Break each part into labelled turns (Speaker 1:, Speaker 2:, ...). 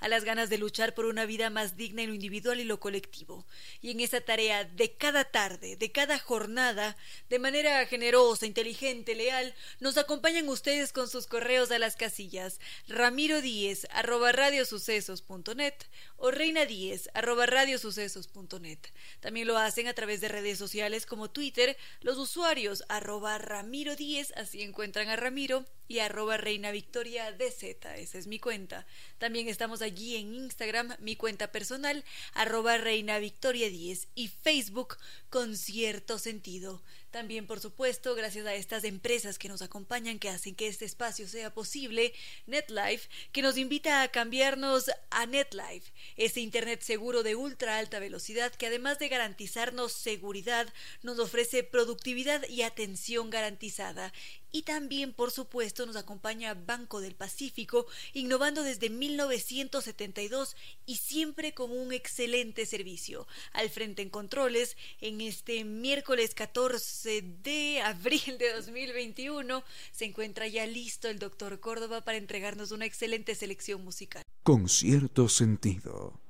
Speaker 1: a las ganas de luchar por una vida más digna en lo individual y lo colectivo. Y en esa tarea de cada tarde, de cada jornada, de manera generosa, inteligente, leal, nos acompañan ustedes con sus correos a las casillas ramiro díez arroba radiosucesos.net o reina díez arroba radiosucesos.net. También lo hacen a través de redes sociales como Twitter, los usuarios arroba ramiro díez, así encuentran a Ramiro, y arroba reina victoria DZ, esa es mi cuenta. También estamos allí en Instagram, mi cuenta personal, arroba reina victoria 10 y Facebook con cierto sentido. También, por supuesto, gracias a estas empresas que nos acompañan, que hacen que este espacio sea posible, NetLife, que nos invita a cambiarnos a NetLife, ese Internet seguro de ultra alta velocidad que además de garantizarnos seguridad, nos ofrece productividad y atención garantizada y también, por supuesto, nos acompaña Banco del Pacífico, innovando desde 1972 y siempre con un excelente servicio. Al frente en controles, en este miércoles 14 de abril de 2021, se encuentra ya listo el doctor Córdoba para entregarnos una excelente selección musical.
Speaker 2: Con cierto sentido.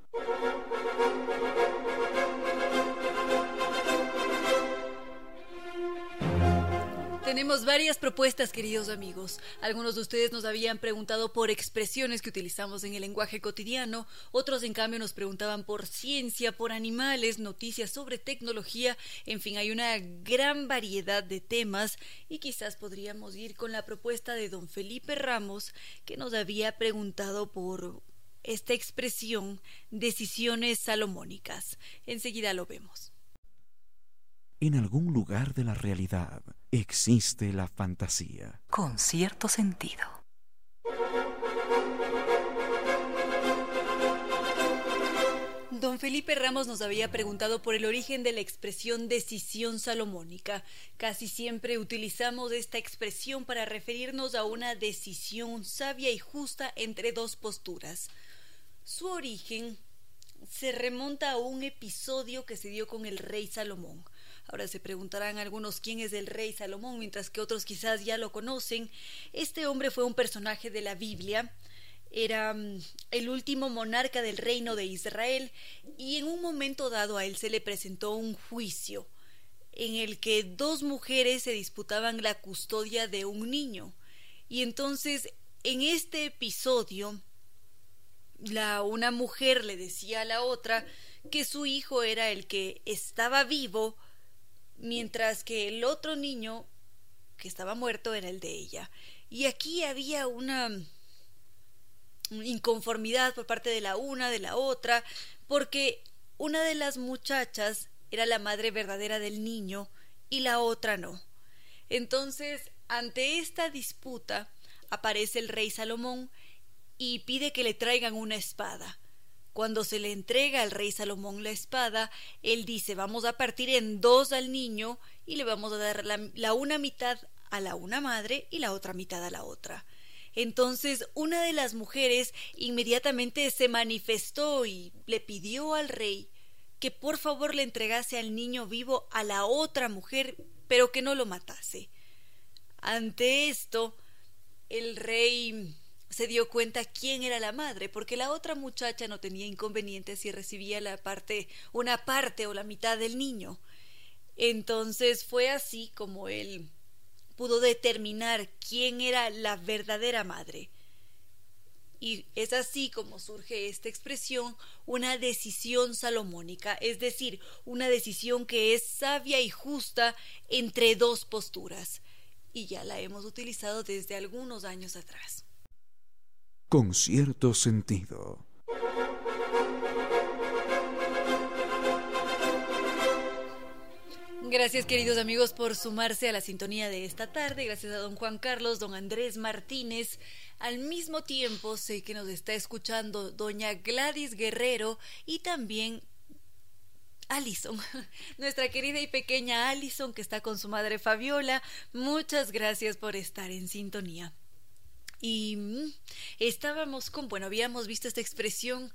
Speaker 1: Tenemos varias propuestas, queridos amigos. Algunos de ustedes nos habían preguntado por expresiones que utilizamos en el lenguaje cotidiano, otros en cambio nos preguntaban por ciencia, por animales, noticias sobre tecnología, en fin, hay una gran variedad de temas y quizás podríamos ir con la propuesta de don Felipe Ramos, que nos había preguntado por esta expresión decisiones salomónicas. Enseguida lo vemos.
Speaker 2: En algún lugar de la realidad existe la fantasía.
Speaker 3: Con cierto sentido.
Speaker 1: Don Felipe Ramos nos había preguntado por el origen de la expresión decisión salomónica. Casi siempre utilizamos esta expresión para referirnos a una decisión sabia y justa entre dos posturas. Su origen se remonta a un episodio que se dio con el rey Salomón. Ahora se preguntarán algunos quién es el rey Salomón, mientras que otros quizás ya lo conocen. Este hombre fue un personaje de la Biblia, era mm, el último monarca del reino de Israel y en un momento dado a él se le presentó un juicio en el que dos mujeres se disputaban la custodia de un niño. Y entonces, en este episodio, la una mujer le decía a la otra que su hijo era el que estaba vivo mientras que el otro niño que estaba muerto era el de ella. Y aquí había una inconformidad por parte de la una, de la otra, porque una de las muchachas era la madre verdadera del niño y la otra no. Entonces, ante esta disputa, aparece el rey Salomón y pide que le traigan una espada. Cuando se le entrega al rey Salomón la espada, él dice vamos a partir en dos al niño y le vamos a dar la, una mitad a la una madre y la otra mitad a la otra. Entonces una de las mujeres inmediatamente se manifestó y le pidió al rey que por favor le entregase al niño vivo a la otra mujer, pero que no lo matase. Ante esto, el rey se dio cuenta quién era la madre, porque la otra muchacha no tenía inconveniente si recibía la parte, una parte o la mitad del niño. Entonces fue así como él pudo determinar quién era la verdadera madre. Y es así como surge esta expresión, una decisión salomónica, es decir, una decisión que es sabia y justa entre dos posturas. Y ya la hemos utilizado desde algunos años atrás.
Speaker 2: Con cierto sentido.
Speaker 1: Gracias queridos amigos por sumarse a la sintonía de esta tarde. Gracias a don Juan Carlos, don Andrés Martínez. Al mismo tiempo sé que nos está escuchando doña Gladys Guerrero y también Alison, nuestra querida y pequeña Alison que está con su madre Fabiola. Muchas gracias por estar en sintonía. Y mm, estábamos con, bueno, habíamos visto esta expresión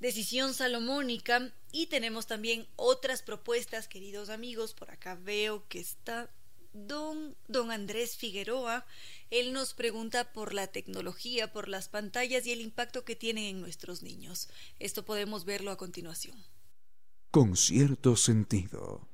Speaker 1: decisión salomónica y tenemos también otras propuestas, queridos amigos. Por acá veo que está don, don Andrés Figueroa. Él nos pregunta por la tecnología, por las pantallas y el impacto que tienen en nuestros niños. Esto podemos verlo a continuación.
Speaker 2: Con cierto sentido.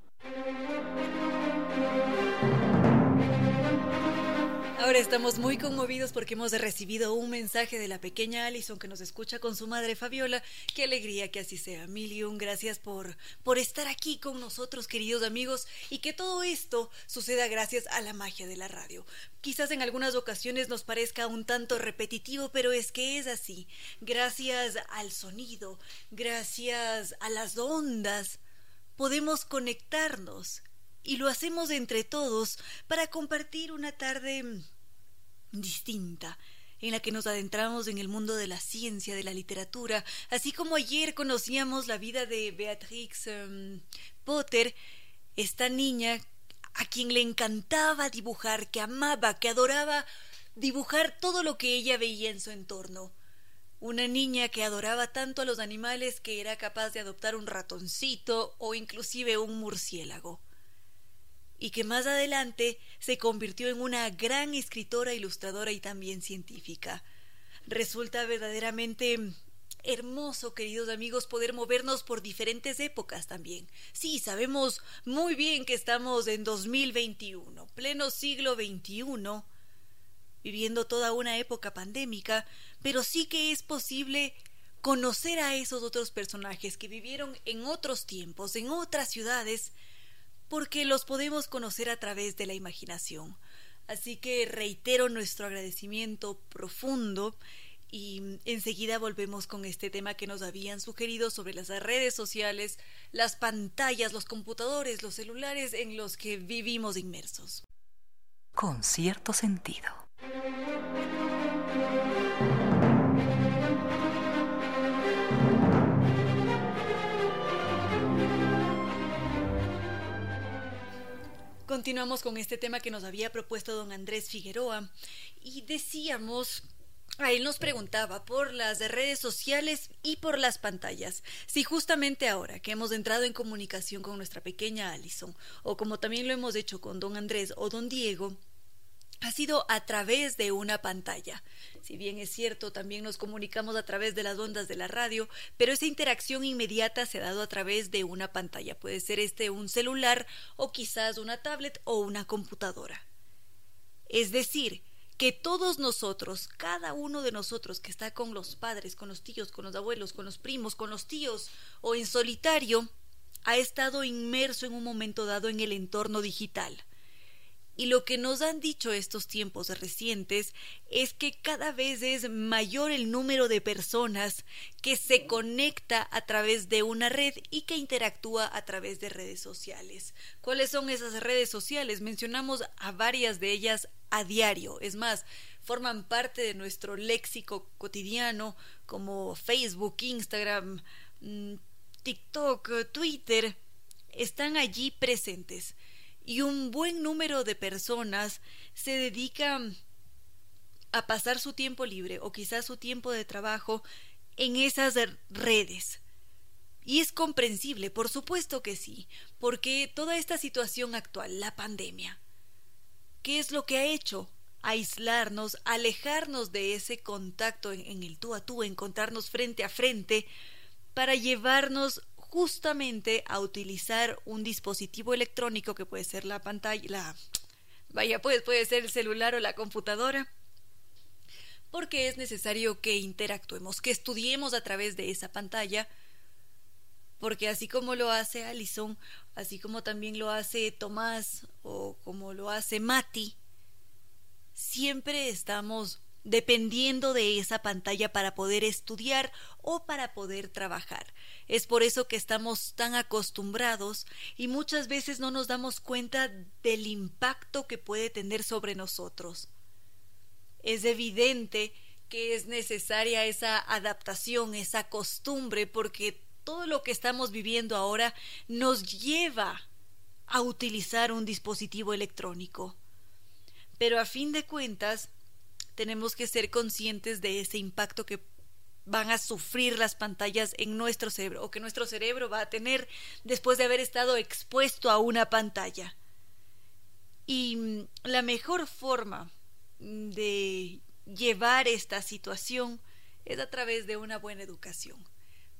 Speaker 1: Estamos muy conmovidos porque hemos recibido un mensaje de la pequeña Alison que nos escucha con su madre Fabiola. Qué alegría que así sea. Mil y un gracias por, por estar aquí con nosotros, queridos amigos, y que todo esto suceda gracias a la magia de la radio. Quizás en algunas ocasiones nos parezca un tanto repetitivo, pero es que es así. Gracias al sonido, gracias a las ondas, podemos conectarnos y lo hacemos entre todos para compartir una tarde distinta en la que nos adentramos en el mundo de la ciencia, de la literatura, así como ayer conocíamos la vida de Beatrix em, Potter, esta niña a quien le encantaba dibujar, que amaba, que adoraba dibujar todo lo que ella veía en su entorno. Una niña que adoraba tanto a los animales que era capaz de adoptar un ratoncito o inclusive un murciélago y que más adelante se convirtió en una gran escritora, ilustradora y también científica. Resulta verdaderamente hermoso, queridos amigos, poder movernos por diferentes épocas también. Sí, sabemos muy bien que estamos en 2021, pleno siglo XXI, viviendo toda una época pandémica, pero sí que es posible conocer a esos otros personajes que vivieron en otros tiempos, en otras ciudades, porque los podemos conocer a través de la imaginación. Así que reitero nuestro agradecimiento profundo y enseguida volvemos con este tema que nos habían sugerido sobre las redes sociales, las pantallas, los computadores, los celulares en los que vivimos inmersos.
Speaker 3: Con cierto sentido.
Speaker 1: Continuamos con este tema que nos había propuesto don Andrés Figueroa y decíamos a él nos preguntaba por las redes sociales y por las pantallas. Si justamente ahora que hemos entrado en comunicación con nuestra pequeña Alison, o como también lo hemos hecho con don Andrés o don Diego, ha sido a través de una pantalla. Si bien es cierto, también nos comunicamos a través de las ondas de la radio, pero esa interacción inmediata se ha dado a través de una pantalla. Puede ser este un celular o quizás una tablet o una computadora. Es decir, que todos nosotros, cada uno de nosotros que está con los padres, con los tíos, con los abuelos, con los primos, con los tíos o en solitario, ha estado inmerso en un momento dado en el entorno digital. Y lo que nos han dicho estos tiempos recientes es que cada vez es mayor el número de personas que se conecta a través de una red y que interactúa a través de redes sociales. ¿Cuáles son esas redes sociales? Mencionamos a varias de ellas a diario. Es más, forman parte de nuestro léxico cotidiano como Facebook, Instagram, mm, TikTok, Twitter. Están allí presentes y un buen número de personas se dedican a pasar su tiempo libre o quizás su tiempo de trabajo en esas redes. Y es comprensible, por supuesto que sí, porque toda esta situación actual, la pandemia, ¿qué es lo que ha hecho? Aislarnos, alejarnos de ese contacto en, el tú a tú, encontrarnos frente a frente, para llevarnos justamente a utilizar un dispositivo electrónico que puede ser la pantalla, la vaya pues puede ser el celular o la computadora porque es necesario que interactuemos, que estudiemos a través de esa pantalla, porque así como lo hace Alison, así como también lo hace Tomás o como lo hace Mati, siempre estamos dependiendo de esa pantalla para poder estudiar o para poder trabajar. Es por eso que estamos tan acostumbrados y muchas veces no nos damos cuenta del impacto que puede tener sobre nosotros. Es evidente que es necesaria esa adaptación, esa costumbre, porque todo lo que estamos viviendo ahora nos lleva a utilizar un dispositivo electrónico. Pero a fin de cuentas, tenemos que ser conscientes de ese impacto que van a sufrir las pantallas en nuestro cerebro o que nuestro cerebro va a tener después de haber estado expuesto a una pantalla. Y mm, la mejor forma de llevar esta situación es a través de una buena educación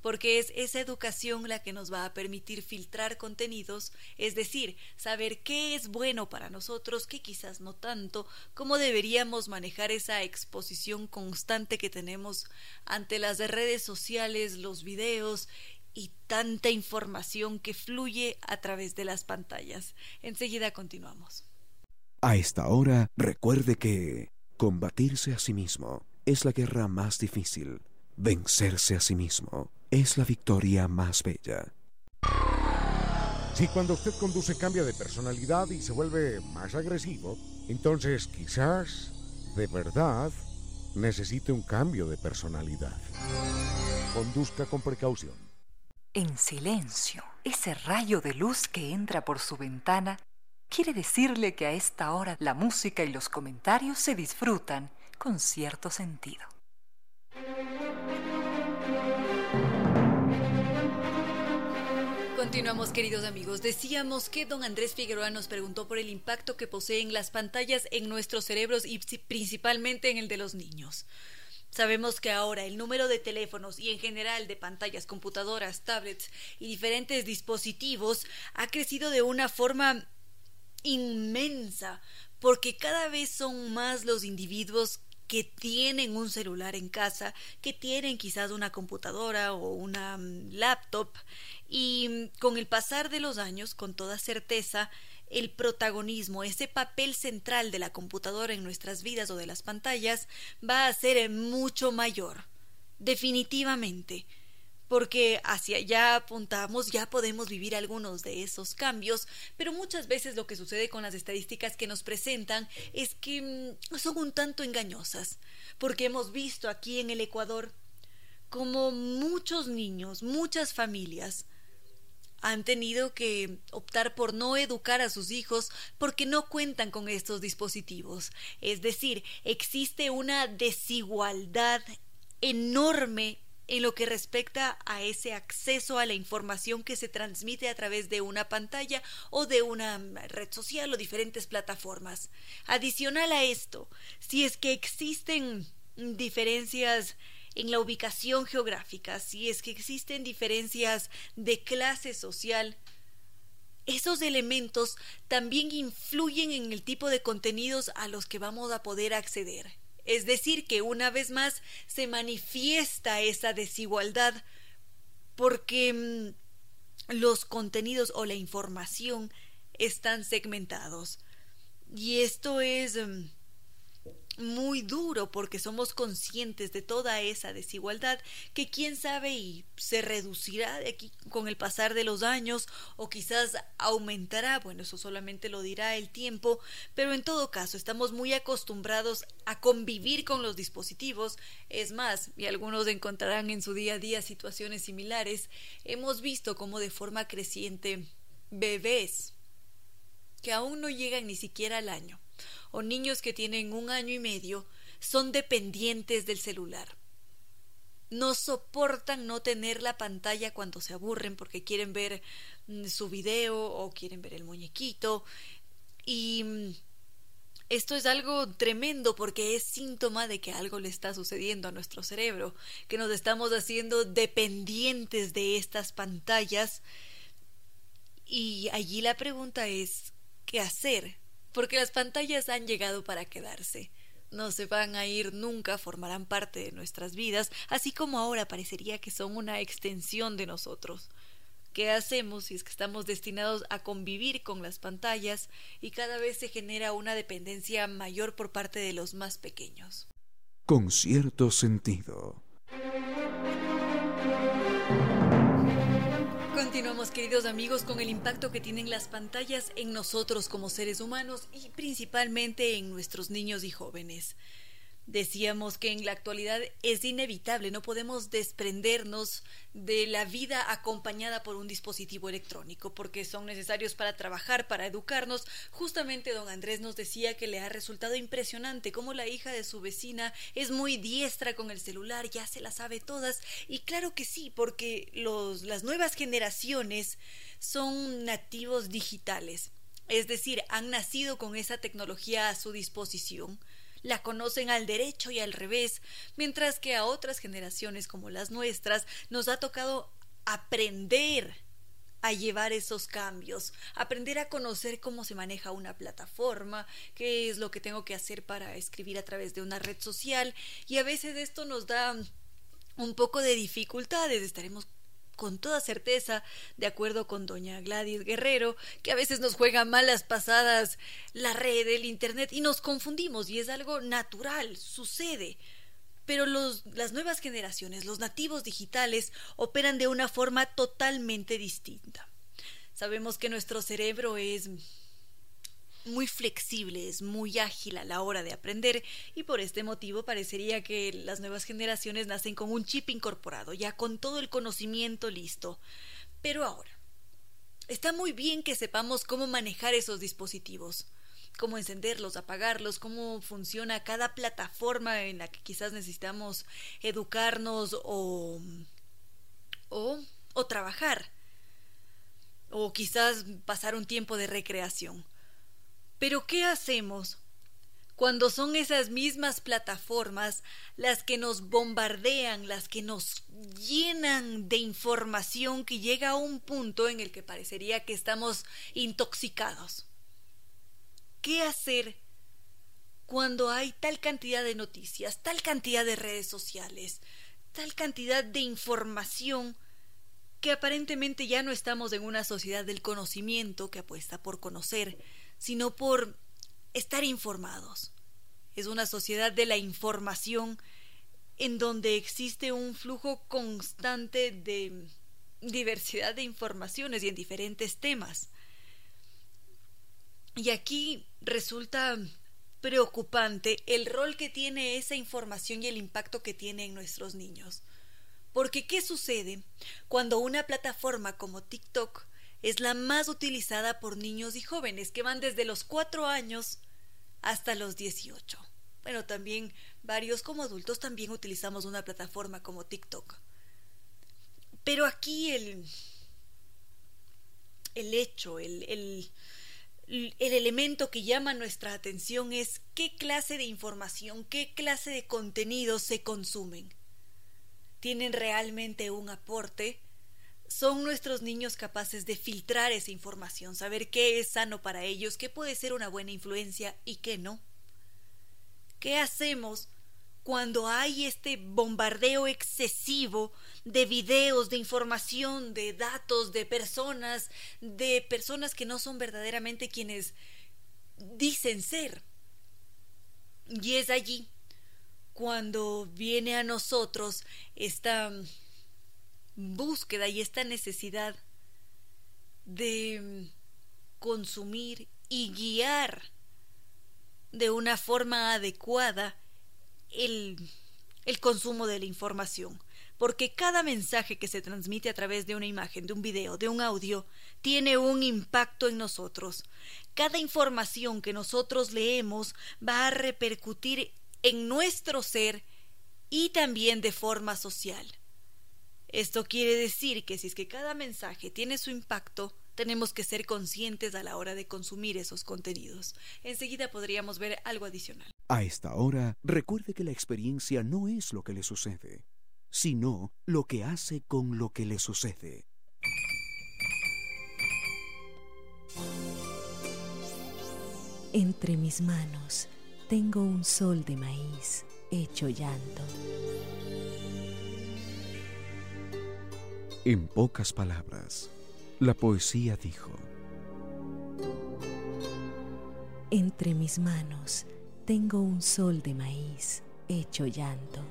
Speaker 1: porque es esa educación la que nos va a permitir filtrar contenidos, es decir, saber qué es bueno para nosotros, qué quizás no tanto, cómo deberíamos manejar esa exposición constante que tenemos ante las redes sociales, los videos y tanta información que fluye a través de las pantallas. Enseguida continuamos.
Speaker 2: A esta hora, recuerde que combatirse a sí mismo es la guerra más difícil. Vencerse a sí mismo es la victoria más bella.
Speaker 4: Si cuando usted conduce cambia de personalidad y se vuelve más agresivo, entonces quizás, de verdad, necesite un cambio de personalidad. Conduzca con precaución.
Speaker 3: En silencio, ese rayo de luz que entra por su ventana quiere decirle que a esta hora la música y los comentarios se disfrutan con cierto sentido.
Speaker 1: Continuamos, queridos amigos. Decíamos que don Andrés Figueroa nos preguntó por el impacto que poseen las pantallas en nuestros cerebros y principalmente en el de los niños. Sabemos que ahora el número de teléfonos y en general de pantallas, computadoras, tablets y diferentes dispositivos ha crecido de una forma inmensa, porque cada vez son más los individuos que tienen un celular en casa, que tienen quizás una computadora o una mm, laptop y mm, con el pasar de los años, con toda certeza, el protagonismo, ese papel central de la computadora en nuestras vidas o de las pantallas va a ser mucho mayor. Definitivamente porque hacia allá apuntamos, ya podemos vivir algunos de esos cambios, pero muchas veces lo que sucede con las estadísticas que nos presentan es que mm, son un tanto engañosas, porque hemos visto aquí en el Ecuador como muchos niños, muchas familias, han tenido que optar por no educar a sus hijos porque no cuentan con estos dispositivos. Es decir, existe una desigualdad enorme en lo que respecta a ese acceso a la información que se transmite a través de una pantalla o de una red social o diferentes plataformas. Adicional a esto, si es que existen diferencias en la ubicación geográfica, si es que existen diferencias de clase social, esos elementos también influyen en el tipo de contenidos a los que vamos a poder acceder. Es decir, que una vez más se manifiesta esa desigualdad porque mm, los contenidos o la información están segmentados. Y esto es mm, muy duro porque somos conscientes de toda esa desigualdad que quién sabe y se reducirá de aquí con el pasar de los años o quizás aumentará, bueno, eso solamente lo dirá el tiempo, pero en todo caso estamos muy acostumbrados a convivir con los dispositivos, es más, y algunos encontrarán en su día a día situaciones similares, hemos visto cómo de forma creciente bebés que aún no llegan ni siquiera al año o niños que tienen un año y medio son dependientes del celular. No soportan no tener la pantalla cuando se aburren porque quieren ver mm, su video o quieren ver el muñequito. Y mm, esto es algo tremendo porque es síntoma de que algo le está sucediendo a nuestro cerebro, que nos estamos haciendo dependientes de estas pantallas. Y allí la pregunta es, ¿qué hacer? porque las pantallas han llegado para quedarse. no se van a ir nunca, formarán parte de nuestras vidas, así como ahora parecería que son una extensión de nosotros. ¿Qué hacemos si es que estamos destinados a convivir con las pantallas y cada vez se genera una dependencia mayor por parte de los más pequeños?
Speaker 2: Con cierto sentido.
Speaker 1: Continuamos, queridos amigos, con el impacto que tienen las pantallas en nosotros como seres humanos y principalmente en nuestros niños y jóvenes. Decíamos que en la actualidad es inevitable, no podemos desprendernos de la vida acompañada por un dispositivo electrónico, porque son necesarios para trabajar, para educarnos. Justamente don Andrés nos decía que le ha resultado impresionante cómo la hija de su vecina es muy diestra con el celular, ya se la sabe todas, y claro que sí, porque los, las nuevas generaciones son nativos digitales, es decir, han nacido con esa tecnología a su disposición la conocen al derecho y al revés, mientras que a otras generaciones como las nuestras nos ha tocado aprender a llevar esos cambios, aprender a conocer cómo se maneja una plataforma, qué es lo que tengo que hacer para escribir a través de una red social y a veces esto nos da un poco de dificultades, estaremos con toda certeza, de acuerdo con doña Gladys Guerrero, que a veces nos juega malas pasadas la red, el Internet, y nos confundimos, y es algo natural, sucede. Pero los, las nuevas generaciones, los nativos digitales, operan de una forma totalmente distinta. Sabemos que nuestro cerebro es muy flexible, es muy ágil a la hora de aprender y por este motivo parecería que las nuevas generaciones nacen con un chip incorporado, ya con todo el conocimiento listo. Pero ahora, está muy bien que sepamos cómo manejar esos dispositivos, cómo encenderlos, apagarlos, cómo funciona cada plataforma en la que quizás necesitamos educarnos o o, o trabajar o quizás pasar un tiempo de recreación. Pero ¿qué hacemos cuando son esas mismas plataformas las que nos bombardean, las que nos llenan de información que llega a un punto en el que parecería que estamos intoxicados? ¿Qué hacer cuando hay tal cantidad de noticias, tal cantidad de redes sociales, tal cantidad de información que aparentemente ya no estamos en una sociedad del conocimiento que apuesta por conocer, sino por estar informados. Es una sociedad de la información en donde existe un flujo constante de diversidad de informaciones y en diferentes temas. Y aquí resulta preocupante el rol que tiene esa información y el impacto que tiene en nuestros niños. Porque ¿qué sucede cuando una plataforma como TikTok es la más utilizada por niños y jóvenes que van desde los 4 años hasta los 18. Bueno, también varios como adultos también utilizamos una plataforma como TikTok. Pero aquí el, el hecho, el, el, el elemento que llama nuestra atención es qué clase de información, qué clase de contenidos se consumen. ¿Tienen realmente un aporte? ¿Son nuestros niños capaces de filtrar esa información, saber qué es sano para ellos, qué puede ser una buena influencia y qué no? ¿Qué hacemos cuando hay este bombardeo excesivo de videos, de información, de datos, de personas, de personas que no son verdaderamente quienes dicen ser? Y es allí cuando viene a nosotros esta búsqueda y esta necesidad de consumir y guiar de una forma adecuada el, el, consumo de la información. Porque cada mensaje que se transmite a través de una imagen, de un video, de un audio, tiene un impacto en nosotros. Cada información que nosotros leemos va a repercutir en nuestro ser y también de forma social. Esto quiere decir que si es que cada mensaje tiene su impacto, tenemos que ser conscientes a la hora de consumir esos contenidos. Enseguida podríamos ver algo adicional.
Speaker 2: A esta hora, recuerde que la experiencia no es lo que le sucede, sino lo que hace con lo que le sucede.
Speaker 5: Entre mis manos tengo un sol de maíz hecho llanto.
Speaker 2: En pocas palabras, la poesía dijo,
Speaker 5: Entre mis manos tengo un sol de maíz hecho llanto.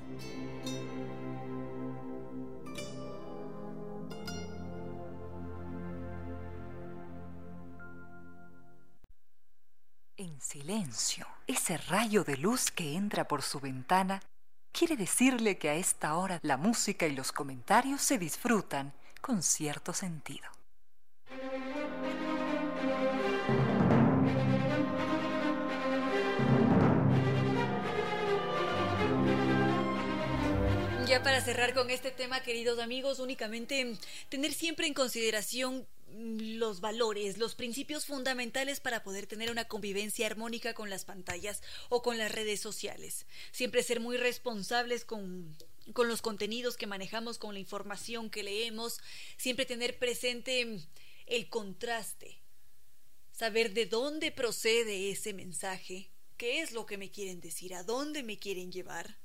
Speaker 3: En silencio, ese rayo de luz que entra por su ventana quiere decirle que a esta hora la música y los comentarios se disfrutan con cierto sentido.
Speaker 1: Ya para cerrar con este tema, queridos amigos, únicamente tener siempre en consideración los valores, los principios fundamentales para poder tener una convivencia armónica con las pantallas o con las redes sociales. Siempre ser muy responsables con, con los contenidos que manejamos, con la información que leemos, siempre tener presente el contraste, saber de dónde procede ese mensaje, qué es lo que me quieren decir, a dónde me quieren llevar.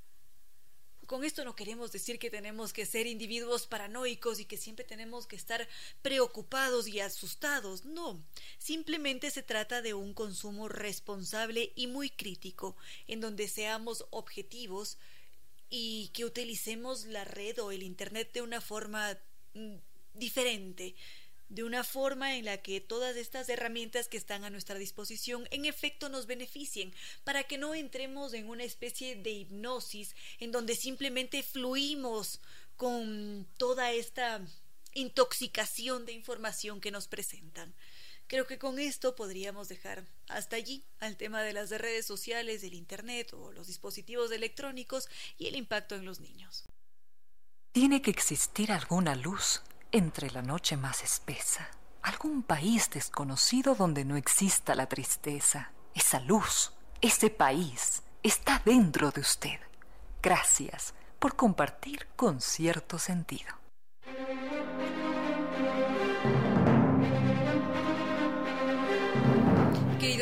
Speaker 1: Con esto no queremos decir que tenemos que ser individuos paranoicos y que siempre tenemos que estar preocupados y asustados. No, simplemente se trata de un consumo responsable y muy crítico, en donde seamos objetivos y que utilicemos la red o el Internet de una forma mm, diferente, de una forma en la que todas estas herramientas que están a nuestra disposición en efecto nos beneficien, para que no entremos en una especie de hipnosis en donde simplemente fluimos con toda esta intoxicación de información que nos presentan. Creo que con esto podríamos dejar hasta allí al tema de las redes sociales, del Internet o los dispositivos electrónicos y el impacto en los niños.
Speaker 3: Tiene que existir alguna luz entre la noche más espesa, algún país desconocido donde no exista la tristeza. Esa luz, ese país, está dentro de usted. Gracias por compartir con cierto sentido.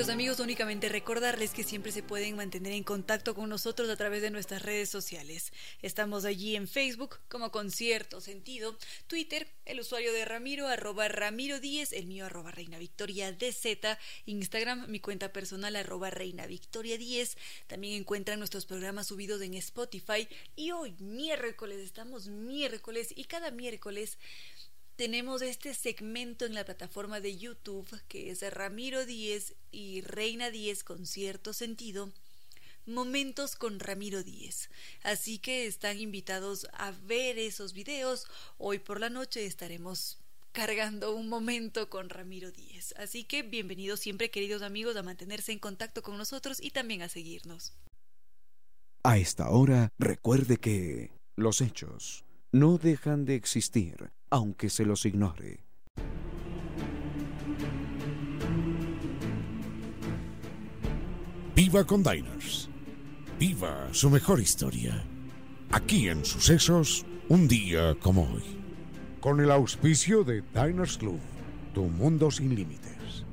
Speaker 1: Amigos, únicamente recordarles que siempre se pueden mantener en contacto con nosotros a través de nuestras redes sociales. Estamos allí en Facebook como Concierto Sentido, Twitter, el usuario de Ramiro, arroba Ramiro 10, el mío arroba Reina Victoria DZ, Instagram, mi cuenta personal arroba Reina Victoria 10. También encuentran nuestros programas subidos en Spotify y hoy miércoles, estamos miércoles y cada miércoles tenemos este segmento en la plataforma de YouTube que es Ramiro Díez y Reina Díez con cierto sentido. Momentos con Ramiro Díez. Así que están invitados a ver esos videos. Hoy por la noche estaremos cargando un momento con Ramiro Díez. Así que bienvenidos siempre, queridos amigos, a mantenerse en contacto con nosotros y también a seguirnos.
Speaker 2: A esta hora, recuerde que los hechos no dejan de existir aunque se los ignore.
Speaker 4: Viva con Diners. Viva su mejor historia. Aquí en Sucesos, un día como hoy. Con el auspicio de Diners Club, tu mundo sin límites.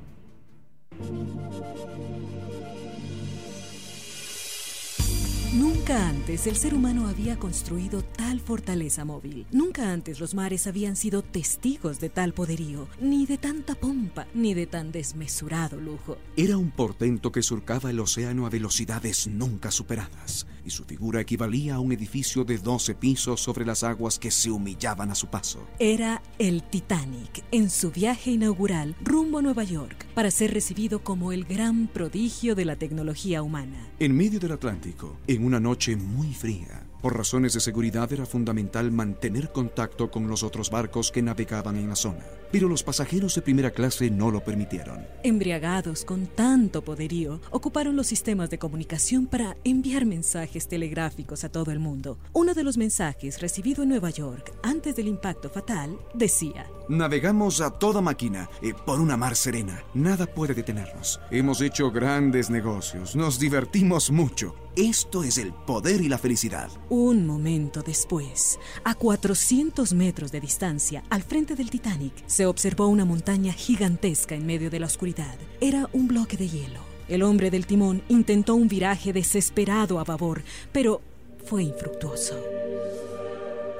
Speaker 5: Nunca antes el ser humano había construido tal fortaleza móvil. Nunca antes los mares habían sido testigos de tal poderío, ni de tanta pompa, ni de tan desmesurado lujo.
Speaker 2: Era un portento que surcaba el océano a velocidades nunca superadas, y su figura equivalía a un edificio de 12 pisos sobre las aguas que se humillaban a su paso.
Speaker 5: Era el Titanic en su viaje inaugural rumbo a Nueva York para ser recibido como el gran prodigio de la tecnología humana.
Speaker 2: En medio del Atlántico, en una noche muy fría, por razones de seguridad era fundamental mantener contacto con los otros barcos que navegaban en la zona, pero los pasajeros de primera clase no lo permitieron.
Speaker 5: Embriagados con tanto poderío, ocuparon los sistemas de comunicación para enviar mensajes telegráficos a todo el mundo. Uno de los mensajes recibido en Nueva York antes del impacto fatal decía,
Speaker 2: Navegamos a toda máquina eh, por una mar serena. Nada puede detenernos. Hemos hecho grandes negocios. Nos divertimos mucho. Esto es el poder y la felicidad.
Speaker 5: Un momento después, a 400 metros de distancia, al frente del Titanic, se observó una montaña gigantesca en medio de la oscuridad. Era un bloque de hielo. El hombre del timón intentó un viraje desesperado a babor, pero fue infructuoso.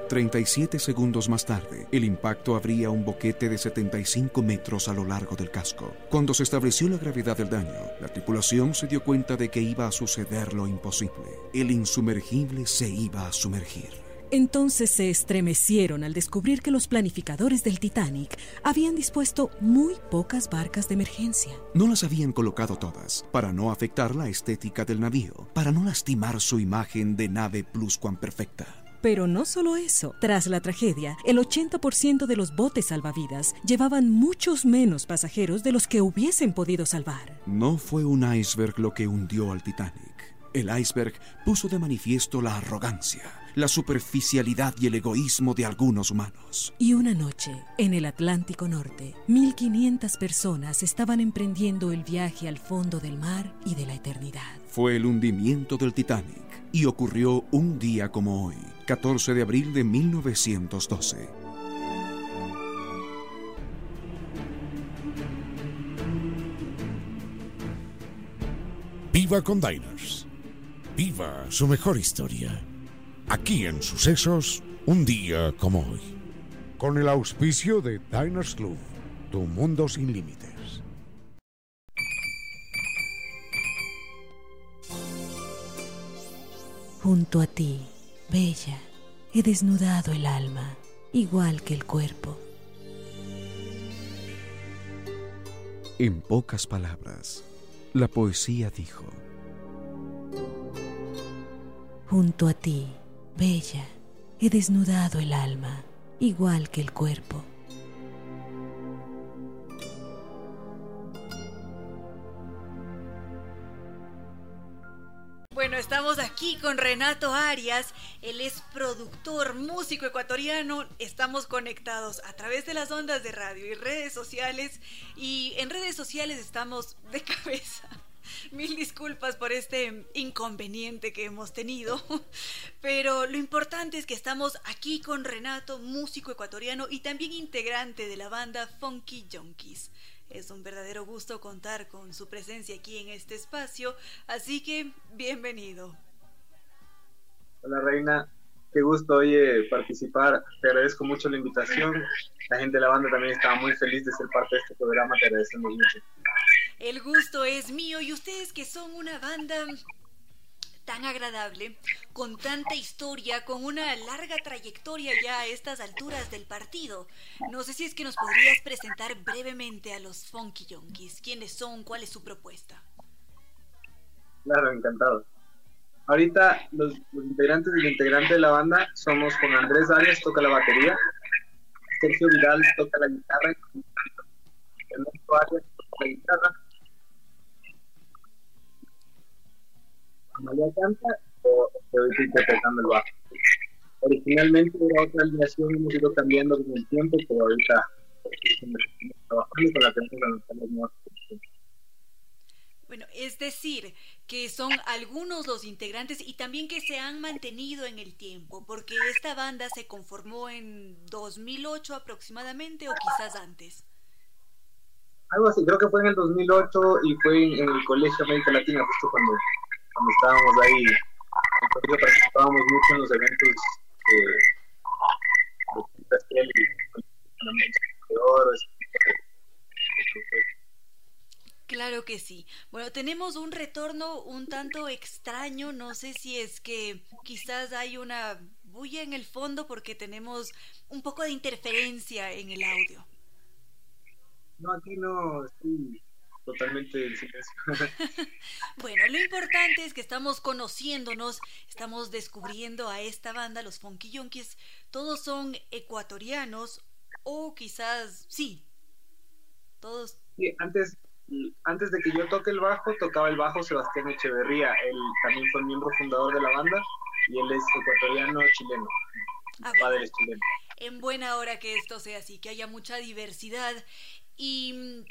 Speaker 2: 37 segundos más tarde, el impacto abría un boquete de 75 metros a lo largo del casco. Cuando se estableció la gravedad del daño, la tripulación se dio cuenta de que iba a suceder lo imposible. El insumergible se iba a sumergir.
Speaker 5: Entonces se estremecieron al descubrir que los planificadores del Titanic habían dispuesto muy pocas barcas de emergencia.
Speaker 2: No las habían colocado todas, para no afectar la estética del navío, para no lastimar su imagen de nave pluscuamperfecta.
Speaker 5: Pero no solo eso. Tras la tragedia, el 80% de los botes salvavidas llevaban muchos menos pasajeros de los que hubiesen podido salvar.
Speaker 2: No fue un iceberg lo que hundió al Titanic. El iceberg puso de manifiesto la arrogancia, la superficialidad y el egoísmo de algunos humanos.
Speaker 5: Y una noche, en el Atlántico Norte, 1.500 personas estaban emprendiendo el viaje al fondo del mar y de la eternidad.
Speaker 2: Fue el hundimiento del Titanic y ocurrió un día como hoy, 14 de abril de 1912.
Speaker 4: Viva con Diners. Viva su mejor historia. Aquí en Sucesos, un día como hoy. Con el auspicio de Diners Club, tu mundo sin límites.
Speaker 6: Junto a ti, bella, he desnudado el alma, igual que el cuerpo.
Speaker 2: En pocas palabras, la poesía dijo,
Speaker 6: Junto a ti, bella, he desnudado el alma, igual que el cuerpo.
Speaker 1: Bueno, estamos aquí con Renato Arias. Él es productor, músico ecuatoriano. Estamos conectados a través de las ondas de radio y redes sociales. Y en redes sociales estamos de cabeza. Mil disculpas por este inconveniente que hemos tenido, pero lo importante es que estamos aquí con Renato, músico ecuatoriano y también integrante de la banda Funky Junkies. Es un verdadero gusto contar con su presencia aquí en este espacio, así que bienvenido.
Speaker 7: Hola Reina, qué gusto hoy participar, te agradezco mucho la invitación, la gente de la banda también estaba muy feliz de ser parte de este programa, te agradecemos mucho.
Speaker 1: El gusto es mío y ustedes que son una banda tan agradable, con tanta historia, con una larga trayectoria ya a estas alturas del partido. No sé si es que nos podrías presentar brevemente a los Funky Junkies. ¿Quiénes son? ¿Cuál es su propuesta?
Speaker 7: Claro, encantado. Ahorita los, integrantes y el integrante de la banda somos con Andrés Arias, toca la batería, Sergio Vidal toca la guitarra, Ernesto Arias toca la guitarra, Amalia canta o estoy interpretando el bajo. Originalmente era otra alineación, hemos ido cambiando con el tiempo, pero ahorita trabajando con la tenemos
Speaker 1: bueno, es decir, que son algunos los integrantes y también que se han mantenido en el tiempo, porque esta banda se conformó en 2008 aproximadamente o quizás antes.
Speaker 7: Algo así, creo que fue en el 2008 y fue en, el Colegio América Latina, justo cuando cuando estábamos ahí, participábamos mucho en los eventos de,
Speaker 1: Claro que sí. Bueno, tenemos un retorno un tanto extraño. No sé si es que quizás hay una bulla en el fondo porque tenemos un poco de interferencia en el audio.
Speaker 7: No, aquí no, sí totalmente en silencio.
Speaker 1: bueno, lo importante es que estamos conociéndonos, estamos descubriendo a esta banda, los Funky Junkies. Todos son ecuatorianos o quizás sí. Todos.
Speaker 7: Sí, antes, antes de que yo toque el bajo, tocaba el bajo Sebastián Echeverría. Él también fue miembro fundador de la banda y él es ecuatoriano chileno. Ah, padre chileno.
Speaker 1: En buena hora que esto sea así, que haya mucha diversidad. Y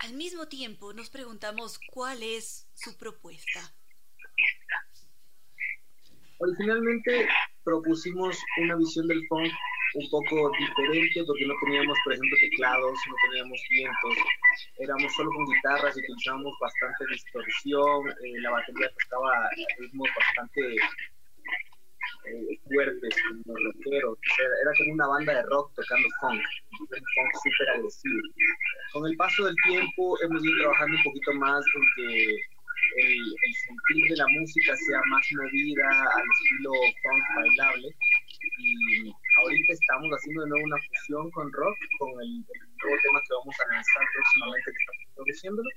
Speaker 1: al mismo tiempo nos preguntamos cuál es su propuesta.
Speaker 7: Originalmente propusimos una visión del funk un poco diferente porque no teníamos, por ejemplo, teclados, no teníamos vientos, éramos solo con guitarras y utilizábamos bastante distorsión, eh, la batería tocaba ritmos bastante eh, fuertes, como rockeros, era, como una banda de rock tocando funk, un funk súper agresivo. Con el paso del tiempo hemos ido trabajando un poquito más en que el, el sentir de la música sea más movida al estilo funk bailable y ahorita estamos haciendo de nuevo una fusión con rock, con el, nuevo tema que vamos a lanzar próximamente, que estamos produciéndolo.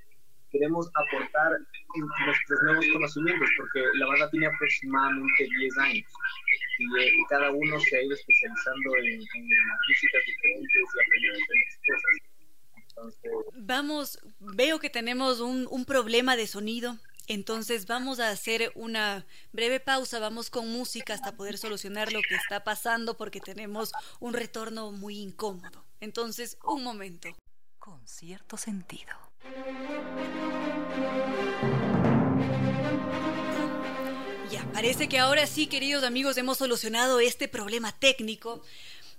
Speaker 7: Queremos aportar nuestros nuevos conocimientos, porque la banda tiene aproximadamente 10 años y eh, cada uno se ha ido especializando en, en músicas diferentes y aprendiendo diferentes cosas. Entonces,
Speaker 1: Vamos, veo que tenemos un, un problema de sonido. Entonces vamos a hacer una breve pausa, vamos con música hasta poder solucionar lo que está pasando porque tenemos un retorno muy incómodo. Entonces, un momento.
Speaker 3: Con cierto sentido.
Speaker 1: Ya, parece que ahora sí, queridos amigos, hemos solucionado este problema técnico.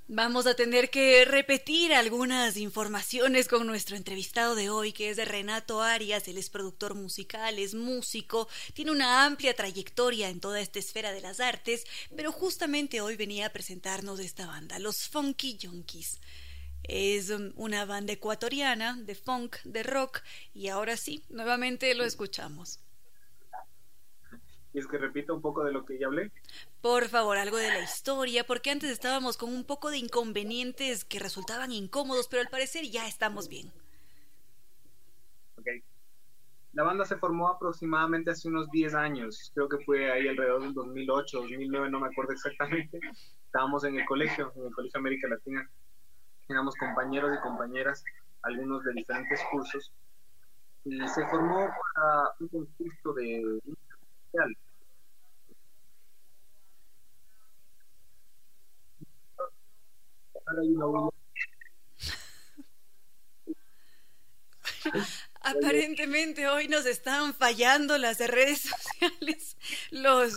Speaker 1: Vamos a tener que repetir algunas informaciones con nuestro entrevistado de hoy, que es de Renato Arias. Él es productor musical, es músico, tiene una amplia trayectoria en toda esta esfera de las artes, pero justamente hoy venía a presentarnos esta banda, los Funky Junkies. Es una banda ecuatoriana de funk, de rock, y ahora sí, nuevamente lo escuchamos.
Speaker 7: y es que repito un poco de lo que ya hablé.
Speaker 1: Por favor, algo de la historia, porque antes estábamos con un poco de inconvenientes que resultaban incómodos, pero al parecer ya estamos bien.
Speaker 7: Ok. La banda se formó aproximadamente hace unos 10 años, creo que fue ahí alrededor del 2008, 2009, no me acuerdo exactamente. Estábamos en el colegio, en el Colegio América Latina. Éramos compañeros y compañeras, algunos de diferentes cursos. Y se formó para un concurso de social.
Speaker 1: Aparentemente hoy nos están fallando las redes sociales, los,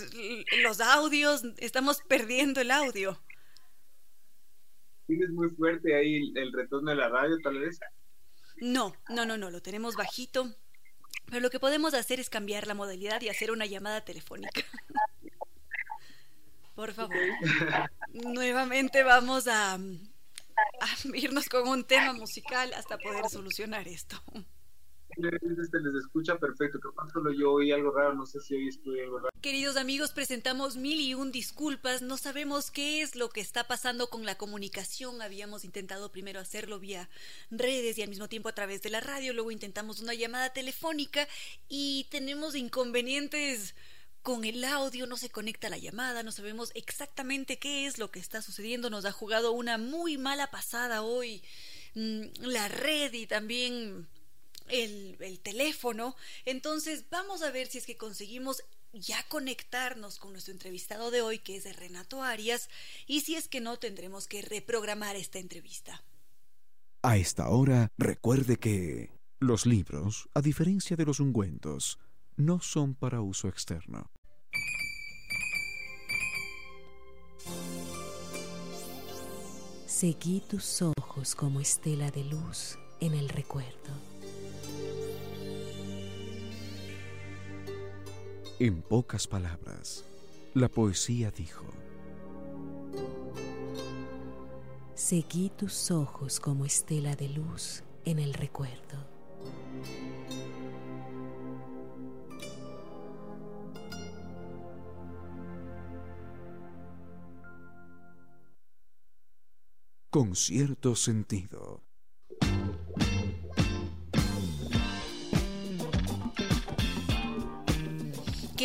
Speaker 1: los audios, estamos perdiendo el audio.
Speaker 7: ¿Tienes muy fuerte ahí el, el retorno de la radio, tal vez?
Speaker 1: No, no, no, no, lo tenemos bajito. Pero lo que podemos hacer es cambiar la modalidad y hacer una llamada telefónica. Por favor. Nuevamente vamos a, a irnos con un tema musical hasta poder solucionar esto.
Speaker 7: Se les escucha perfecto, yo oí algo raro, no sé si hoy estoy algo raro.
Speaker 1: Queridos amigos, presentamos mil y un disculpas. No sabemos qué es lo que está pasando con la comunicación. Habíamos intentado primero hacerlo vía redes y al mismo tiempo a través de la radio. Luego intentamos una llamada telefónica y tenemos inconvenientes con el audio. No se conecta la llamada. No sabemos exactamente qué es lo que está sucediendo. Nos ha jugado una muy mala pasada hoy mm, la red y también el, el, teléfono. Entonces vamos a ver si es que conseguimos ya conectarnos con nuestro entrevistado de hoy, que es de Renato Arias, y si es que no, tendremos que reprogramar esta entrevista.
Speaker 2: A esta hora, recuerde que los libros, a diferencia de los ungüentos, no son para uso externo.
Speaker 6: Seguí tus ojos como estela de luz en el recuerdo.
Speaker 2: En pocas palabras, la poesía dijo,
Speaker 6: Seguí tus ojos como estela de luz en el recuerdo.
Speaker 2: con cierto sentido.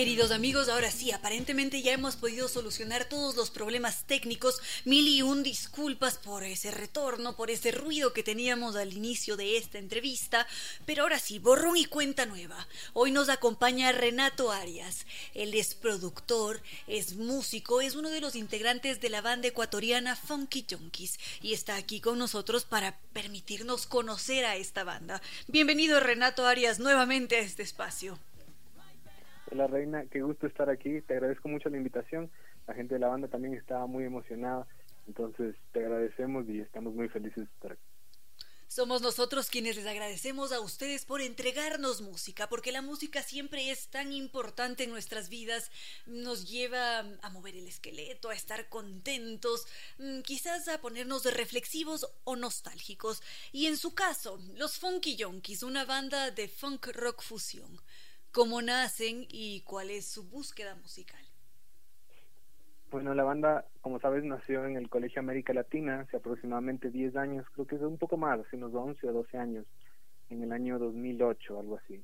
Speaker 1: Queridos amigos, ahora sí, aparentemente ya hemos podido solucionar todos los problemas técnicos. Mil y un disculpas por ese retorno, por ese ruido que teníamos al inicio de esta entrevista. Pero ahora sí, borrón y cuenta nueva. Hoy nos acompaña Renato Arias. Él es productor, es músico, es uno de los integrantes de la banda ecuatoriana Funky Junkies y está aquí con nosotros para permitirnos conocer a esta banda. Bienvenido Renato Arias nuevamente a este espacio.
Speaker 8: Hola Reina, qué gusto estar aquí, te agradezco mucho la invitación, la gente de la banda también estaba muy emocionada Entonces te agradecemos y estamos muy felices de estar aquí.
Speaker 1: Somos nosotros quienes les agradecemos a ustedes por entregarnos música, porque la música siempre es tan importante en nuestras vidas, nos lleva a mover el esqueleto, a estar contentos, mm, quizás a ponernos reflexivos o nostálgicos. Y en su caso, los Funky Yonkis, una banda de funk rock fusión. ¿Cómo nacen y cuál es su búsqueda musical?
Speaker 8: Bueno, la banda, como sabes, nació en el Colegio América Latina hace aproximadamente 10 años, creo que es un poco más, hace unos 11 o 12 años, en el año 2008, algo así.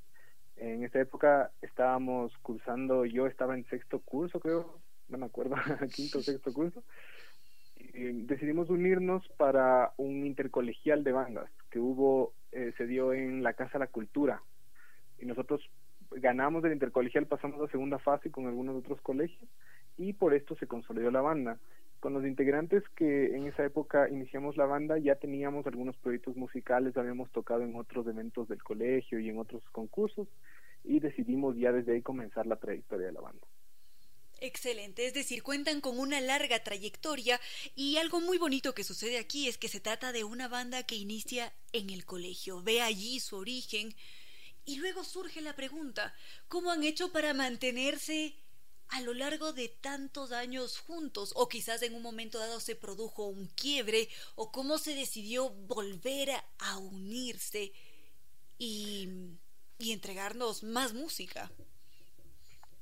Speaker 8: En esa época estábamos cursando, yo estaba en sexto curso, creo, no me acuerdo, quinto o sexto curso, y decidimos unirnos para un intercolegial de bandas que hubo, eh, se dio en la Casa de la Cultura. Y nosotros ganamos el intercolegial, pasamos a segunda fase con algunos otros colegios y por esto se consolidó la banda. Con los integrantes que en esa época iniciamos la banda ya teníamos algunos proyectos musicales, habíamos tocado en otros eventos del colegio y en otros concursos y decidimos ya desde ahí comenzar la trayectoria de la banda.
Speaker 1: Excelente, es decir, cuentan con una larga trayectoria y algo muy bonito que sucede aquí es que se trata de una banda que inicia en el colegio, ve allí su origen y luego surge la pregunta, ¿cómo han hecho para mantenerse a lo largo de tantos años juntos o quizás en un momento dado se produjo un quiebre o cómo se decidió volver a unirse y, y entregarnos más música.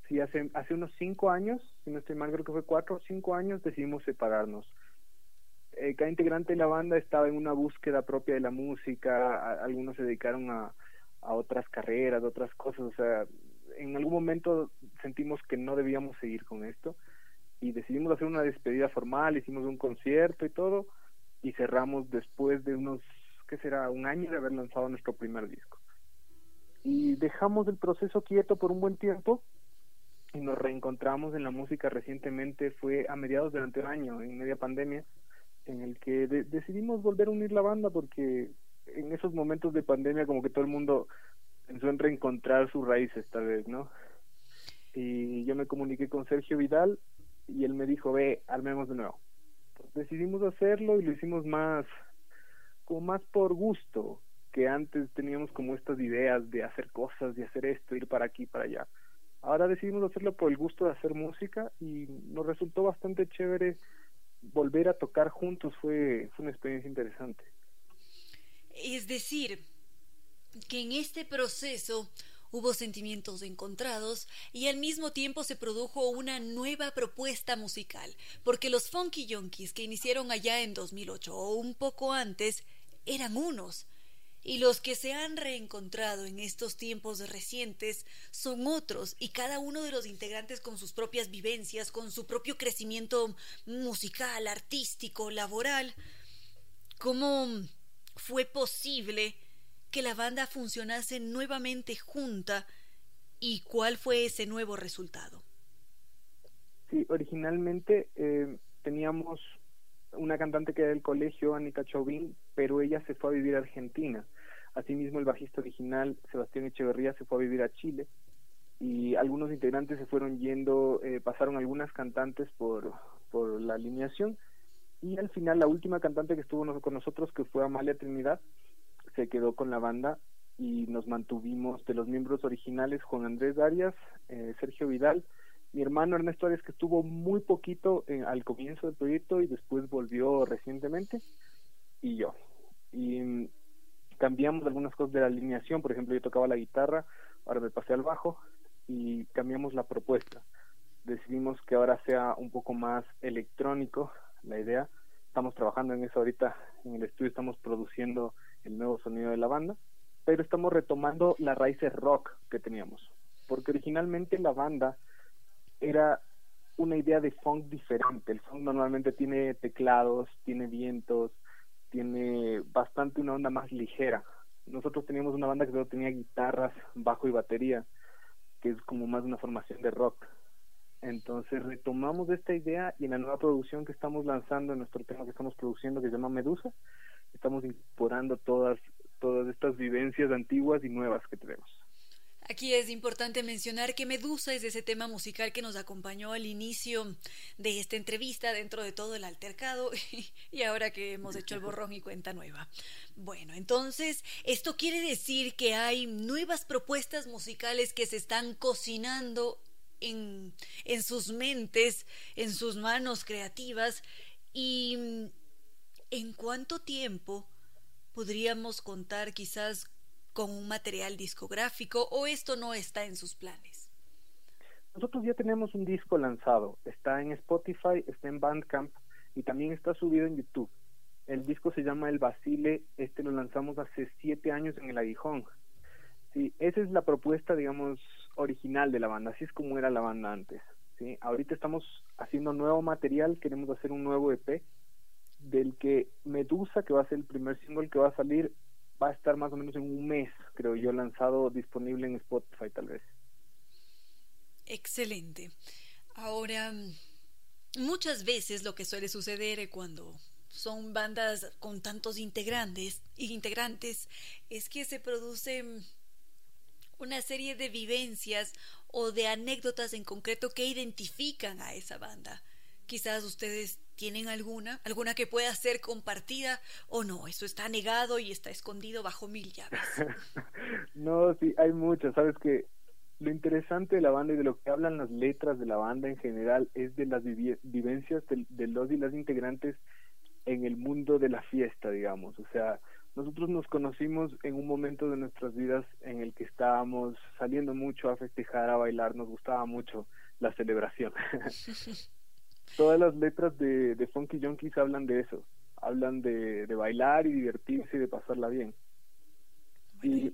Speaker 8: Sí, hace, hace unos cinco años, si no estoy mal, creo que fue cuatro o cinco años, decidimos separarnos. Eh, cada integrante de la banda estaba en una búsqueda propia de la música, algunos se dedicaron a, a otras carreras, a otras cosas, o sea, en algún momento sentimos que no debíamos seguir con esto y decidimos hacer una despedida formal, hicimos un concierto y todo y cerramos después de unos, ¿qué será? Un año de haber lanzado nuestro primer disco. Y dejamos el proceso quieto por un buen tiempo y nos reencontramos en la música recientemente, fue a mediados del anterior año, en media pandemia, en el que decidimos volver a unir la banda porque en esos momentos de pandemia como que todo el mundo pensó en reencontrar sus raíces esta vez, ¿no? Y yo me comuniqué con Sergio Vidal y él me dijo, ve, armemos de nuevo. decidimos hacerlo y lo hicimos más, como más por gusto, que antes teníamos como estas ideas de hacer cosas, de hacer esto, ir para aquí, para allá. Ahora decidimos hacerlo por el gusto de hacer música y nos resultó bastante chévere volver a tocar juntos, fue, fue una experiencia interesante.
Speaker 1: Es decir, que en este proceso hubo sentimientos encontrados y al mismo tiempo se produjo una nueva propuesta musical, porque los Funky Yonkis que iniciaron allá en 2008 o un poco antes eran unos, y los que se han reencontrado en estos tiempos recientes son otros, y cada uno de los integrantes con sus propias vivencias, con su propio crecimiento musical, artístico, laboral. ¿Cómo fue posible que la banda funcionase nuevamente junta y cuál fue ese nuevo resultado.
Speaker 8: Sí, originalmente eh, teníamos una cantante que era del colegio, Annika Chauvin, pero ella se fue a vivir a Argentina. Asimismo, el bajista original, Sebastián Echeverría, se fue a vivir a Chile y algunos integrantes se fueron yendo, eh, pasaron algunas cantantes por, por la alineación y al final la última cantante que estuvo con nosotros, que fue Amalia Trinidad, se quedó con la banda y nos mantuvimos de los miembros originales Juan Andrés Arias, eh, Sergio Vidal, mi hermano Ernesto Arias que estuvo muy poquito eh, al comienzo del proyecto y después volvió recientemente y yo. Y mm, cambiamos algunas cosas de la alineación, por ejemplo yo tocaba la guitarra, ahora me pasé al bajo y cambiamos la propuesta. Decidimos que ahora sea un poco más electrónico la idea. Estamos trabajando en eso ahorita en el estudio, estamos produciendo el nuevo sonido de la banda, pero estamos retomando las raíces rock que teníamos, porque originalmente la banda era una idea de funk diferente. El funk normalmente tiene teclados, tiene vientos, tiene bastante una onda más ligera. Nosotros teníamos una banda que solo tenía guitarras, bajo y batería, que es como más una formación de rock. Entonces retomamos esta idea y en la nueva producción que estamos lanzando, en nuestro tema que estamos produciendo que se llama Medusa, estamos incorporando todas, todas estas vivencias antiguas y nuevas que tenemos.
Speaker 1: Aquí es importante mencionar que Medusa es ese tema musical que nos acompañó al inicio de esta entrevista dentro de todo el altercado y ahora que hemos hecho el borrón y cuenta nueva. Bueno, entonces, esto quiere decir que hay nuevas propuestas musicales que se están cocinando en, en sus mentes, en sus manos creativas y en cuánto tiempo podríamos contar quizás con un material discográfico o esto no está en sus planes?
Speaker 8: Nosotros ya tenemos un disco lanzado, está en Spotify, está en Bandcamp y también está subido en YouTube. El disco se llama El Basile, este lo lanzamos hace siete años en el Aguijón. Sí, esa es la propuesta, digamos, original de la banda, así es como era la banda antes. ¿sí? Ahorita estamos haciendo nuevo material, queremos hacer un nuevo EP, del que Medusa, que va a ser el primer single que va a salir, va a estar más o menos en un mes, creo yo, lanzado disponible en Spotify tal vez.
Speaker 1: Excelente. Ahora, muchas veces lo que suele suceder cuando son bandas con tantos integrantes, integrantes es que se produce una serie de vivencias o de anécdotas en concreto que identifican a esa banda. Quizás ustedes tienen alguna, alguna que pueda ser compartida o no, eso está negado y está escondido bajo mil llaves.
Speaker 8: no, sí, hay muchas, sabes que lo interesante de la banda y de lo que hablan las letras de la banda en general es de las vivencias de, los y las integrantes en el mundo de la fiesta, digamos. O sea, nosotros nos conocimos en un momento de nuestras vidas en el que estábamos saliendo mucho a festejar, a bailar, nos gustaba mucho la celebración. todas las letras de, de Funky Junkies hablan de eso, hablan de, de bailar y divertirse y de pasarla bien. Y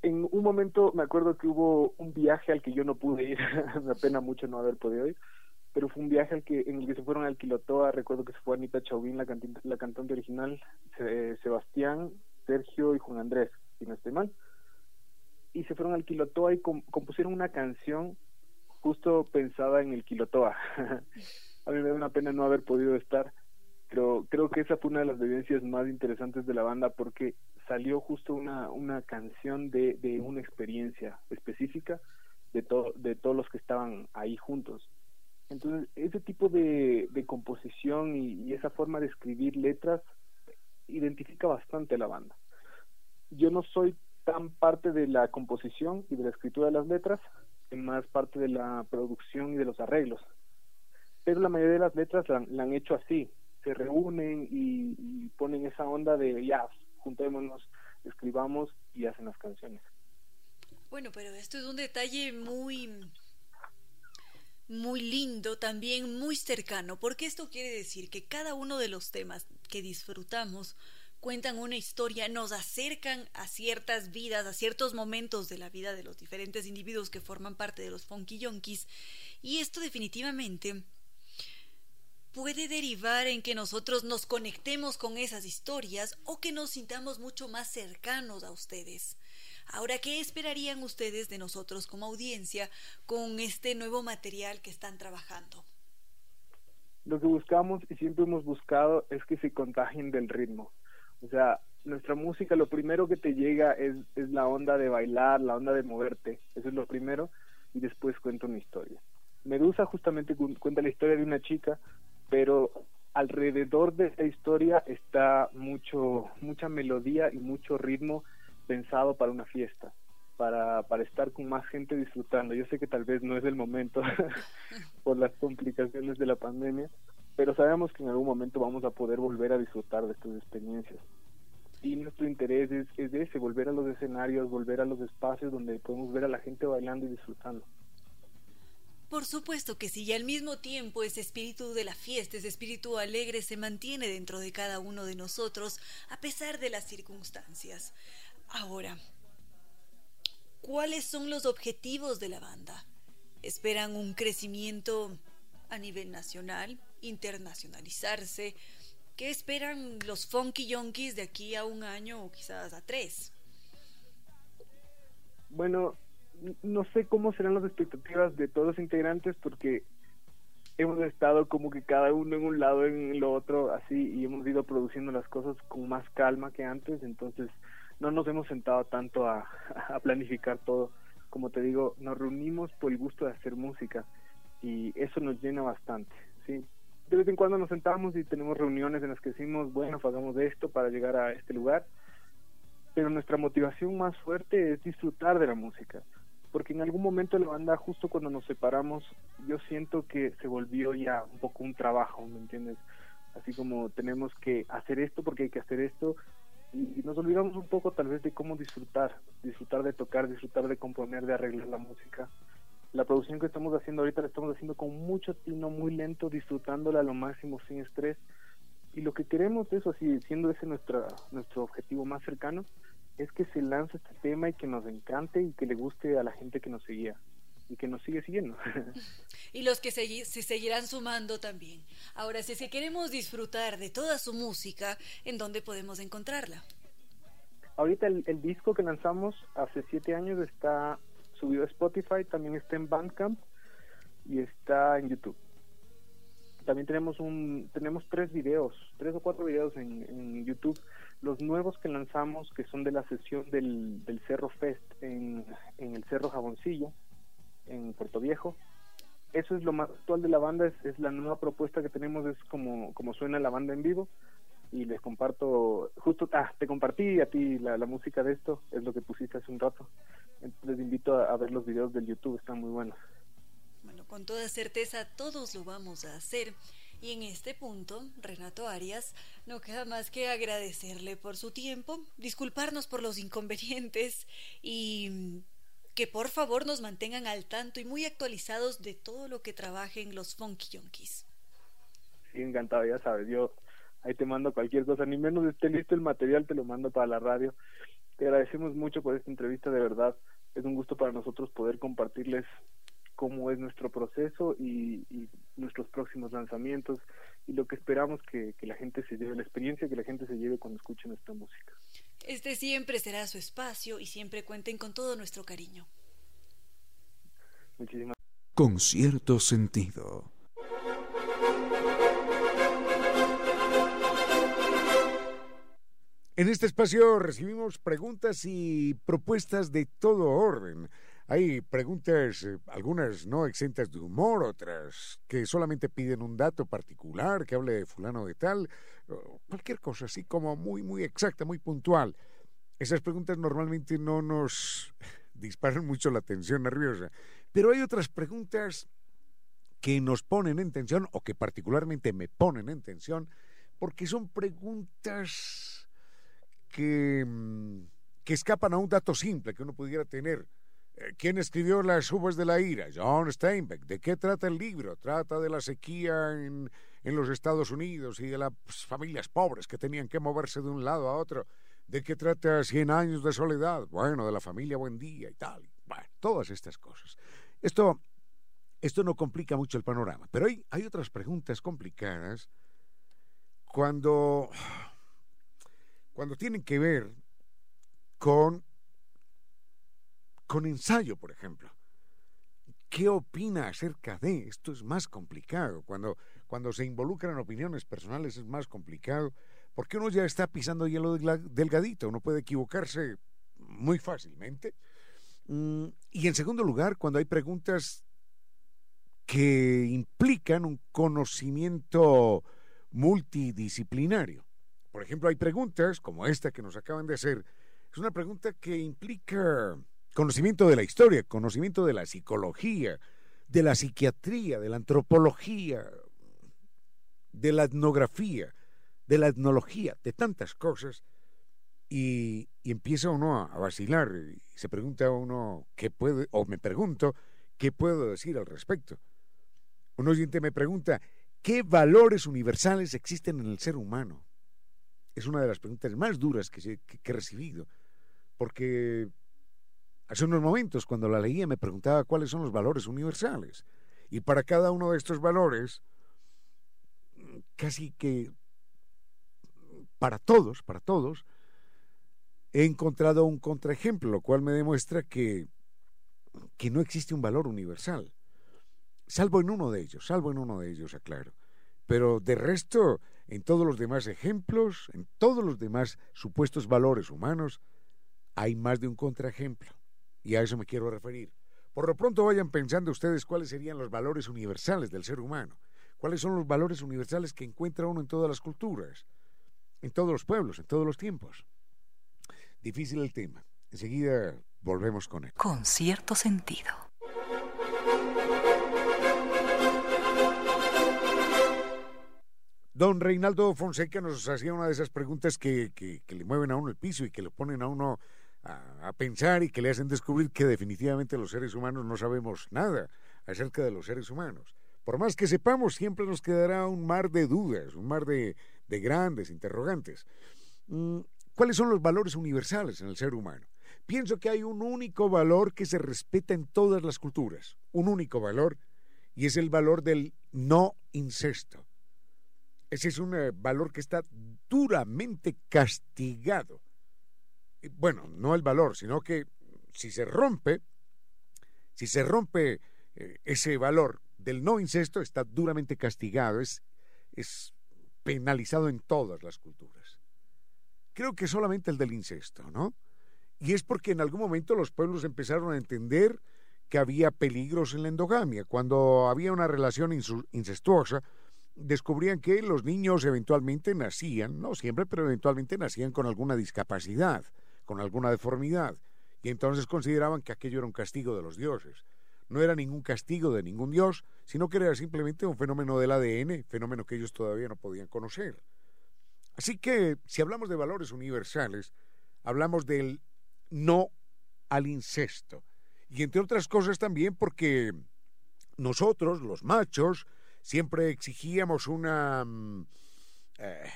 Speaker 8: en un momento me acuerdo que hubo un viaje al que yo no pude ir, me apena mucho no haber podido ir, pero fue un viaje al que, en el que se fueron al Quilotoa, recuerdo que se fue Anita Chauvin, la, la cantante original, Sebastián, Sergio y Juan Andrés, si no estoy mal, y se fueron al Quilotoa y compusieron una canción justo pensada en el Quilotoa. a mí me da una pena no haber podido estar, pero creo que esa fue una de las vivencias más interesantes de la banda porque salió justo una, una canción de, de una experiencia específica de, todo, de todos los que estaban ahí juntos. Entonces, ese tipo de, de composición y, esa forma de escribir letras identifica bastante a la banda. Yo no soy tan parte de la composición y de la escritura de las letras, más parte de la producción y de los arreglos pero la mayoría de las letras la, han hecho así, se reúnen y, ponen esa onda de ya, juntémonos, escribamos y hacen las canciones.
Speaker 1: Bueno, pero esto es un detalle muy muy lindo, también muy cercano, porque esto quiere decir que cada uno de los temas que disfrutamos cuentan una historia, nos acercan a ciertas vidas, a ciertos momentos de la vida de los diferentes individuos que forman parte de los Funky Yonkis, y esto definitivamente puede derivar en que nosotros nos conectemos con esas historias o que nos sintamos mucho más cercanos a ustedes. Ahora, ¿qué esperarían ustedes de nosotros como audiencia con este nuevo material que están trabajando?
Speaker 8: Lo que buscamos y siempre hemos buscado es que se contagien del ritmo. O sea, nuestra música lo primero que te llega es, es la onda de bailar, la onda de moverte. Eso es lo primero y después cuenta una historia. Medusa justamente cuenta la historia de una chica pero alrededor de esta historia está mucho mucha melodía y mucho ritmo pensado para una fiesta para, para estar con más gente disfrutando. Yo sé que tal vez no es el momento por las complicaciones de la pandemia, pero sabemos que en algún momento vamos a poder volver a disfrutar de estas experiencias. Y nuestro interés es, es ese, volver a los escenarios, volver a los espacios donde podemos ver a la gente bailando y disfrutando.
Speaker 1: Por supuesto que sí, y al mismo tiempo ese espíritu de la fiesta, ese espíritu alegre se mantiene dentro de cada uno de nosotros a pesar de las circunstancias. Ahora, ¿cuáles son los objetivos de la banda? ¿Esperan un crecimiento a nivel nacional, internacionalizarse? ¿Qué esperan los funky yonkis de aquí a un año o quizás a tres?
Speaker 8: Bueno, no sé cómo serán las expectativas de todos los integrantes porque hemos estado como que cada uno en un lado, en lo otro, así, y hemos ido produciendo las cosas con más calma que antes, entonces no nos hemos sentado tanto a, planificar todo. como te digo, nos reunimos por el gusto de hacer música y eso nos llena bastante, ¿sí? De vez en cuando nos sentamos y tenemos reuniones en las que decimos, bueno, hagamos esto para llegar a este lugar, pero nuestra motivación más fuerte es disfrutar de la música, porque en algún momento la banda, justo cuando nos separamos, yo siento que se volvió ya un poco un trabajo, ¿me entiendes? Así como tenemos que hacer esto porque hay que hacer esto, y nos olvidamos un poco tal vez de cómo disfrutar, disfrutar de tocar, disfrutar de componer, de arreglar la música. La producción que estamos haciendo ahorita la estamos haciendo con mucho tino, muy lento, disfrutándola a lo máximo sin estrés. Y lo que queremos, eso así, siendo ese nuestra, nuestro objetivo más cercano, es que se lance este tema y que nos encante y que le guste a la gente que nos seguía y que nos sigue siguiendo.
Speaker 1: y los que se, se, seguirán sumando también. Ahora, si es que queremos disfrutar de toda su música, ¿en dónde podemos encontrarla?
Speaker 8: Ahorita el, el disco que lanzamos hace siete años está subido a Spotify, también está en Bandcamp y está en YouTube. También tenemos un tenemos tres videos, tres o cuatro videos en, en YouTube. Los nuevos que lanzamos, que son de la sesión del, del Cerro Fest en, en el Cerro Jaboncillo, en Puerto Viejo. Eso es lo más actual de la banda, es, es, la nueva propuesta que tenemos, es como, como suena la banda en vivo. Y les comparto, justo, ah, te compartí a ti la, la música de esto, es lo que pusiste hace un rato. Les invito a, a ver los videos del YouTube, están muy buenos.
Speaker 1: Bueno, con toda certeza todos lo vamos a hacer. Y en este punto, Renato Arias, no queda más que agradecerle por su tiempo, disculparnos por los inconvenientes y que por favor nos mantengan al tanto y muy actualizados de todo lo que trabajen los Funky Junkies.
Speaker 8: Sí, encantado, ya sabes, yo ahí te mando cualquier cosa, ni menos esté listo el material, te lo mando para la radio. Te agradecemos mucho por esta entrevista, de verdad, es un gusto para nosotros poder compartirles cómo es nuestro proceso y, y nuestros próximos lanzamientos y lo que esperamos que, que la gente se lleve, la experiencia que la gente se lleve cuando escuche nuestra música.
Speaker 1: Este siempre será su espacio y siempre cuenten con todo nuestro cariño.
Speaker 8: Muchísimas
Speaker 2: Con cierto sentido.
Speaker 4: En este espacio recibimos preguntas y propuestas de todo orden. Hay preguntas, eh, algunas no exentas de humor, otras que solamente piden un dato particular, que hable de fulano de tal, cualquier cosa así como muy, muy exacta, muy puntual. Esas preguntas normalmente no nos disparan mucho la tensión nerviosa, pero hay otras preguntas que nos ponen en tensión o que particularmente me ponen en tensión porque son preguntas que, mm, que escapan a un dato simple que uno pudiera tener. Eh, ¿Quién escribió Las uvas de la ira? John Steinbeck. ¿De qué trata el libro? Trata de la sequía en, en los Estados Unidos y de las familias pobres que tenían que moverse de un lado a otro. ¿De qué trata Cien años de soledad? Bueno, de la familia Buendía y tal. Bueno, todas estas cosas. Esto, esto no complica mucho el panorama, pero hay, hay otras preguntas complicadas cuando, cuando tienen que ver con, con ensayo, por ejemplo. ¿Qué opina acerca de? Esto es más complicado. Cuando, cuando se involucran opiniones personales es más complicado porque uno ya está pisando hielo delgadito, uno puede equivocarse muy fácilmente. Mm, y en segundo lugar, cuando hay preguntas que implican un conocimiento multidisciplinario. Por ejemplo, hay preguntas como esta que nos acaban de hacer. Es una pregunta que implica conocimiento de la historia, conocimiento de la psicología, de la psiquiatría, de la antropología, de la etnografía, de la etnología, de tantas cosas. Y, empieza uno a, vacilar y se pregunta uno qué puede, o me pregunto, ¿qué puedo decir al respecto? Un oyente me pregunta, ¿qué valores universales existen en el ser humano? Es una de las preguntas más duras que, que, que he recibido, porque Hace unos momentos, cuando la leía, me preguntaba cuáles son los valores universales. Y para cada uno de estos valores, casi que para todos, para todos, he encontrado un contraejemplo, lo cual me demuestra que, que no existe un valor universal. Salvo en uno de ellos, salvo en uno de ellos, aclaro. Pero de resto, en todos los demás ejemplos, en todos los demás supuestos valores humanos, hay más de un contraejemplo y a eso me quiero referir. Por lo pronto vayan pensando ustedes cuáles serían los valores universales del ser humano, cuáles son los valores universales que encuentra uno en todas las culturas, en todos los pueblos, en todos los tiempos. Difícil el tema. Enseguida volvemos con él.
Speaker 3: Con cierto sentido.
Speaker 4: Don Reinaldo Fonseca nos hacía una de esas preguntas que, que, le mueven a uno el piso y que lo ponen a uno a, pensar y que le hacen descubrir que definitivamente los seres humanos no sabemos nada acerca de los seres humanos. Por más que sepamos, siempre nos quedará un mar de dudas, un mar de, de grandes interrogantes. Mm, ¿Cuáles son los valores universales en el ser humano? Pienso que hay un único valor que se respeta en todas las culturas, un único valor, y es el valor del no incesto. Ese es un eh, valor que está duramente castigado. Bueno, no el valor, sino que si se rompe, si se rompe eh, ese valor del no incesto, está duramente castigado, es, es penalizado en todas las culturas. Creo que solamente el del incesto, ¿no? Y es porque en algún momento los pueblos empezaron a entender que había peligros en la endogamia. Cuando había una relación incestuosa, descubrían que los niños eventualmente nacían, no siempre, pero eventualmente nacían con alguna discapacidad, con alguna deformidad, y entonces consideraban que aquello era un castigo de los dioses. No era ningún castigo de ningún dios, sino que era simplemente un fenómeno del ADN, fenómeno que ellos todavía no podían conocer. Así que, si hablamos de valores universales, hablamos del no al incesto. Y entre otras cosas también porque nosotros, los machos, siempre exigíamos una, mm, eh,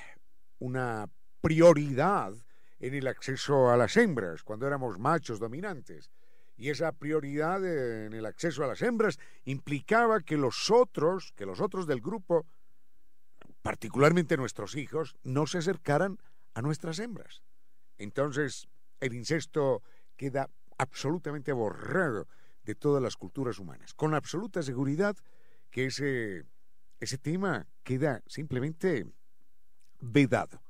Speaker 4: una prioridad en el acceso a las hembras cuando éramos machos dominantes. Y esa prioridad en el acceso a las hembras implicaba que los otros, que los otros del grupo, particularmente nuestros hijos, no se acercaran a nuestras hembras. Entonces, el incesto queda absolutamente borrado de todas las culturas humanas. Con absoluta seguridad que ese tema queda simplemente vedado.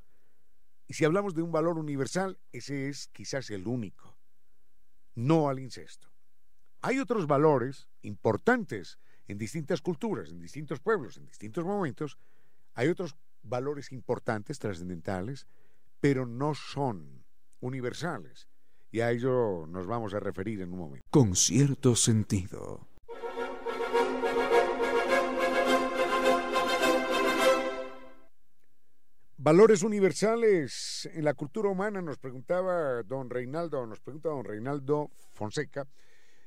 Speaker 4: Y si hablamos de un valor universal, ese es quizás el único, no al incesto. Hay otros valores importantes en distintas culturas, en distintos pueblos, en distintos momentos. Hay otros valores importantes, trascendentales, pero no son universales. Y a ello nos vamos a referir en un momento.
Speaker 2: Con cierto sentido.
Speaker 4: Valores universales en la cultura humana, nos preguntaba don Reinaldo, nos pregunta don Reinaldo Fonseca.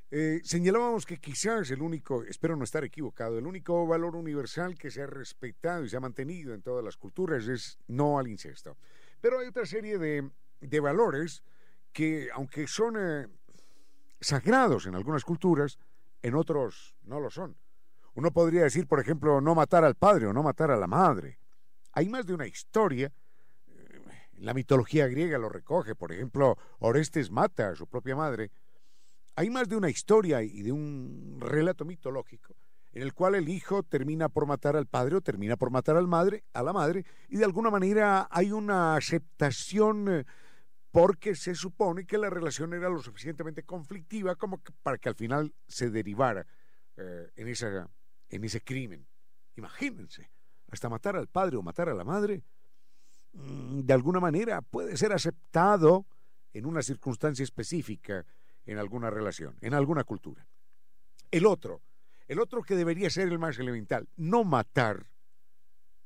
Speaker 4: Eh, señalábamos que quizás el único, espero no estar equivocado, el único valor universal que se ha respetado y se ha mantenido en todas las culturas es no al incesto. Pero hay otra serie de, de valores que, aunque son eh, sagrados en algunas culturas, en otros no lo son. Uno podría decir, por ejemplo, no matar al padre o no matar a la madre hay más de una historia. La mitología griega lo recoge, por ejemplo, Orestes mata a su propia madre. Hay más de una historia y de un relato mitológico en el cual el hijo termina por matar al padre o termina por matar al madre, a la madre, y de alguna manera hay una aceptación eh, porque se supone que la relación era lo suficientemente conflictiva como para que al final se derivara eh, en, en ese crimen. Imagínense, hasta matar al padre o matar a la madre, mm, de alguna manera puede ser aceptado en una circunstancia específica, en alguna relación, en alguna cultura. El otro, el otro que debería ser el más elemental, no matar,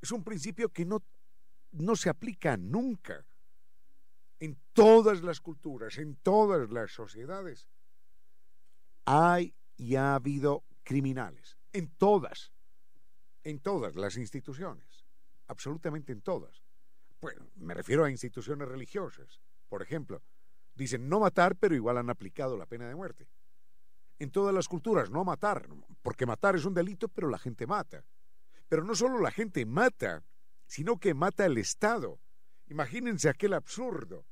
Speaker 4: es un principio que no, no se aplica nunca en todas las culturas, en todas las sociedades. Hay y ha habido criminales, en todas en todas las instituciones, absolutamente en todas. Bueno, me refiero a instituciones religiosas, por ejemplo. Dicen no matar, pero igual han aplicado la pena de muerte. En todas las culturas, no matar, porque matar es un delito, pero la gente mata. Pero no solo la gente mata, sino que mata el Estado. Imagínense aquel absurdo.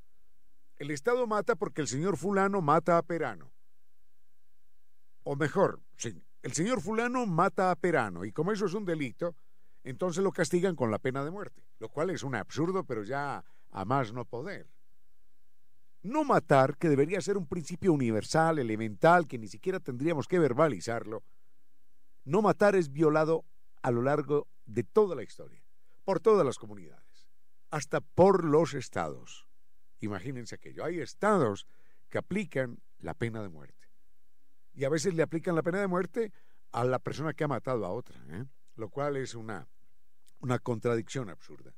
Speaker 4: El Estado mata porque el señor fulano mata a Perano. O mejor, sí, el señor fulano mata a Perano y como eso es un delito, entonces lo castigan con la pena de muerte, lo cual es un absurdo, pero ya a más no poder. No matar, que debería ser un principio universal, elemental, que ni siquiera tendríamos que verbalizarlo. No matar es violado a lo largo de toda la historia, por todas las comunidades, hasta por los estados. Imagínense aquello. Hay estados que aplican la pena de muerte. Y a veces le aplican la pena de muerte a la persona que ha matado a otra, ¿eh? lo cual es una, una contradicción absurda.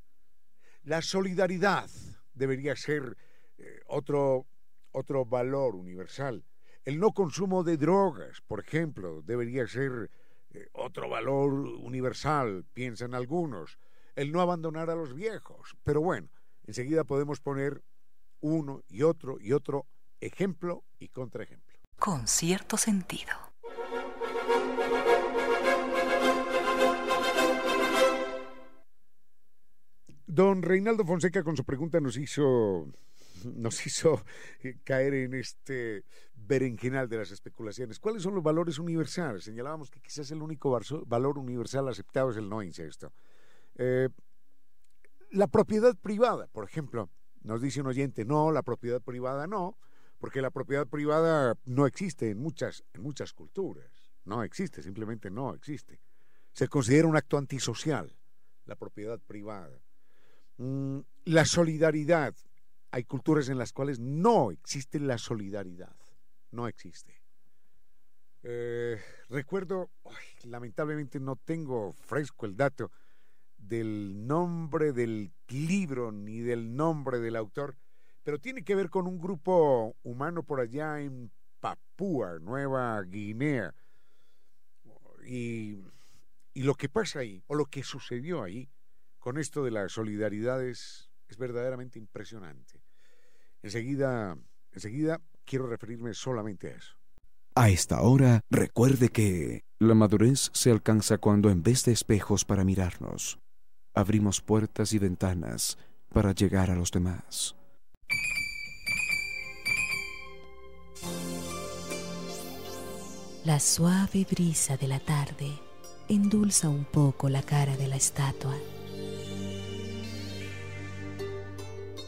Speaker 4: La solidaridad debería ser eh, otro, otro valor universal. El no consumo de drogas, por ejemplo, debería ser eh, otro valor universal, piensan algunos. El no abandonar a los viejos. Pero bueno, enseguida podemos poner uno y otro y otro ejemplo y contraejemplo.
Speaker 3: Con cierto sentido.
Speaker 4: Don Reinaldo Fonseca con su pregunta nos hizo nos hizo eh, caer en este berenjenal de las especulaciones. ¿Cuáles son los valores universales? Señalábamos que quizás el único valor universal aceptado es el no incesto. Eh, la propiedad privada, por ejemplo, nos dice un oyente, no, la propiedad privada no, porque la propiedad privada no existe en muchas, en muchas culturas. No existe, simplemente no existe. Se considera un acto antisocial, la propiedad privada. Mm, la solidaridad. Hay culturas en las cuales no existe la solidaridad. No existe. Eh, recuerdo, lamentablemente no tengo fresco el dato del nombre del libro ni del nombre del autor, pero tiene que ver con un grupo humano por allá en Papúa, Nueva Guinea. Y, lo que pasa ahí, o lo que sucedió ahí, con esto de la solidaridad es, es verdaderamente impresionante. Enseguida, enseguida quiero referirme solamente a eso.
Speaker 2: A esta hora, recuerde que la madurez se alcanza cuando en vez de espejos para mirarnos, abrimos puertas y ventanas para llegar a los demás.
Speaker 6: La suave brisa de la tarde endulza un poco la cara de la estatua.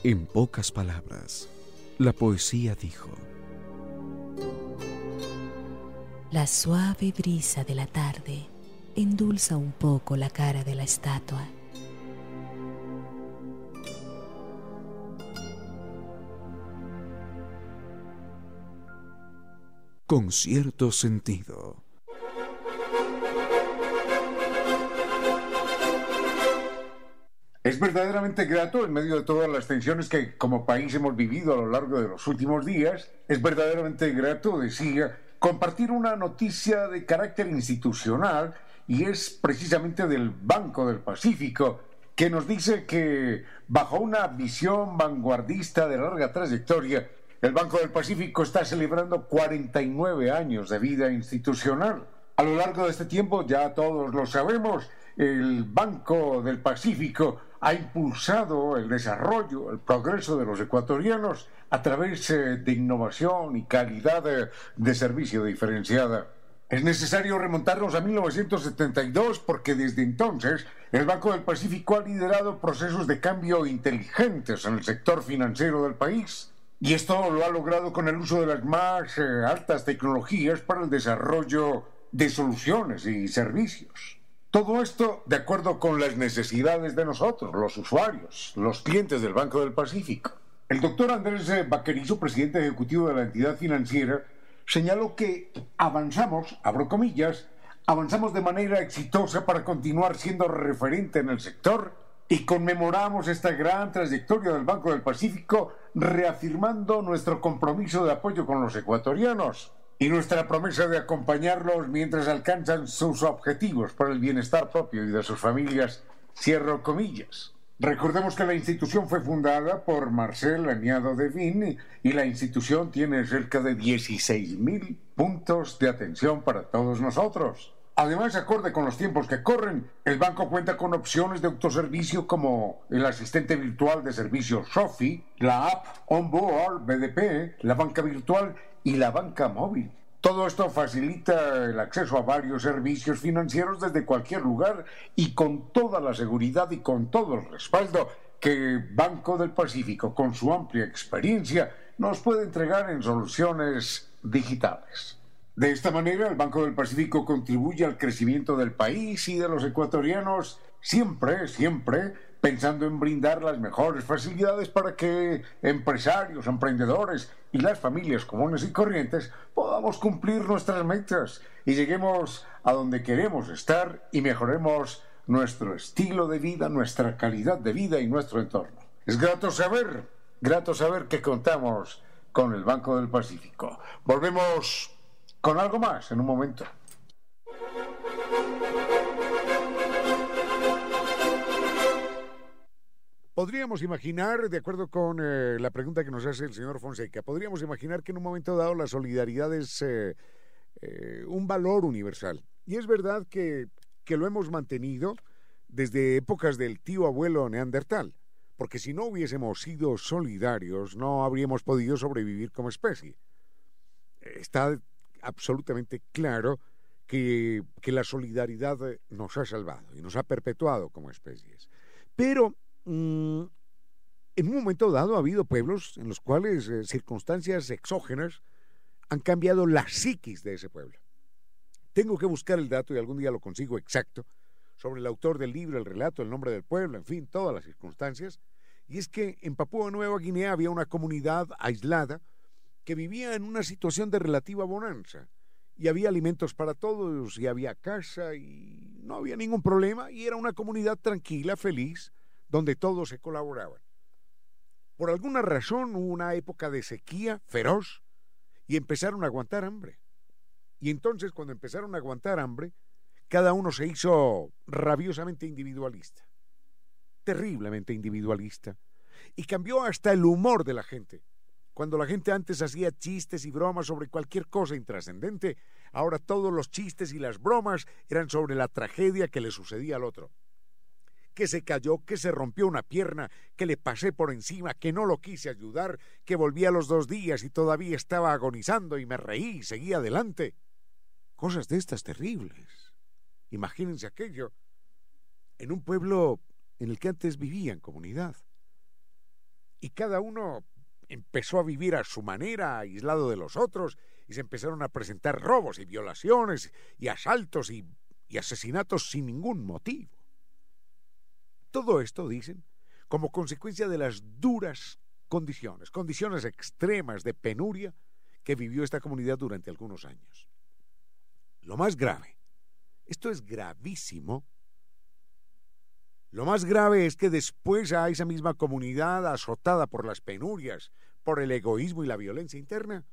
Speaker 2: En pocas palabras, la poesía dijo,
Speaker 6: La suave brisa de la tarde endulza un poco la cara de la estatua.
Speaker 2: Con cierto sentido.
Speaker 4: Es verdaderamente grato, en medio de todas las tensiones que como país hemos vivido a lo largo de los últimos días, es verdaderamente grato, decía, compartir una noticia de carácter institucional y es precisamente del Banco del Pacífico, que nos dice que bajo una visión vanguardista de larga trayectoria, el Banco del Pacífico está celebrando 49 años de vida institucional. A lo largo de este tiempo, ya todos lo sabemos, el Banco del Pacífico ha impulsado el desarrollo, el progreso de los ecuatorianos a través eh, de innovación y calidad de, de servicio diferenciada. Es necesario remontarnos a 1972 porque desde entonces el Banco del Pacífico ha liderado procesos de cambio inteligentes en el sector financiero del país. Y esto lo ha logrado con el uso de las más eh, altas tecnologías para el desarrollo de soluciones y servicios. Todo esto de acuerdo con las necesidades de nosotros, los usuarios, los clientes del Banco del Pacífico. El doctor Andrés Vaquerizo, presidente ejecutivo de la entidad financiera, señaló que avanzamos, abro comillas, avanzamos de manera exitosa para continuar siendo referente en el sector y conmemoramos esta gran trayectoria del Banco del Pacífico reafirmando nuestro compromiso de apoyo con los ecuatorianos y nuestra promesa de acompañarlos mientras alcanzan sus objetivos para el bienestar propio y de sus familias. Recordemos que la institución fue fundada por Marcel Añado de Vin y la institución tiene cerca de 16.000 puntos de atención para todos nosotros. Además, acorde con los tiempos que corren, el banco cuenta con opciones de autoservicio como el asistente virtual de servicio Sofi, la app Onboard BDP, la banca virtual y la banca móvil. Todo esto facilita el acceso a varios servicios financieros desde cualquier lugar y con toda la seguridad y con todo el respaldo que Banco del Pacífico, con su amplia experiencia, nos puede entregar en soluciones digitales. De esta manera, el Banco del Pacífico contribuye al crecimiento del país y de los ecuatorianos siempre, siempre pensando en brindar las mejores facilidades para que empresarios, emprendedores y las familias comunes y corrientes podamos cumplir nuestras metas y lleguemos a donde queremos estar y mejoremos nuestro estilo de vida, nuestra calidad de vida y nuestro entorno. Es grato saber, grato saber que contamos con el Banco del Pacífico. Volvemos con algo más en un momento. Podríamos imaginar, de acuerdo con eh, la pregunta que nos hace el señor Fonseca, podríamos imaginar que en un momento dado la solidaridad es eh, eh, un valor universal. Y es verdad que, que lo hemos mantenido desde épocas del tío abuelo neandertal, porque si no hubiésemos sido solidarios no habríamos podido sobrevivir como especie. Está absolutamente claro que, que la solidaridad nos ha salvado y nos ha perpetuado como especies. Pero Mm, en un momento dado ha habido pueblos en los cuales eh, circunstancias exógenas han cambiado la psiquis de ese pueblo. Tengo que buscar el dato y algún día lo consigo exacto sobre el autor del libro, el relato, el nombre del pueblo, en fin, todas las circunstancias. Y es que en Papúa Nueva Guinea había una comunidad aislada que vivía en una situación de relativa bonanza. Y había alimentos para todos, y había casa, y no había ningún problema, y era una comunidad tranquila, feliz, donde todos se colaboraban. Por alguna razón hubo una época de sequía feroz y empezaron a aguantar hambre. Y entonces cuando empezaron a aguantar hambre, cada uno se hizo rabiosamente individualista, terriblemente individualista, y cambió hasta el humor de la gente. Cuando la gente antes hacía chistes y bromas sobre cualquier cosa intrascendente, ahora todos los chistes y las bromas eran sobre la tragedia que le sucedía al otro que se cayó, que se rompió una pierna, que le pasé por encima, que no lo quise ayudar, que volví a los dos días y todavía estaba agonizando y me reí y seguí adelante. Cosas de estas terribles. Imagínense aquello en un pueblo en el que antes vivía en comunidad. Y cada uno empezó a vivir a su manera, aislado de los otros, y se empezaron a presentar robos y violaciones y asaltos y, asesinatos sin ningún motivo. Todo esto, dicen, como consecuencia de las duras condiciones, condiciones extremas de penuria que vivió esta comunidad durante algunos años. Lo más grave, esto es gravísimo, lo más grave es que después a esa misma comunidad azotada por las penurias, por el egoísmo y la violencia interna,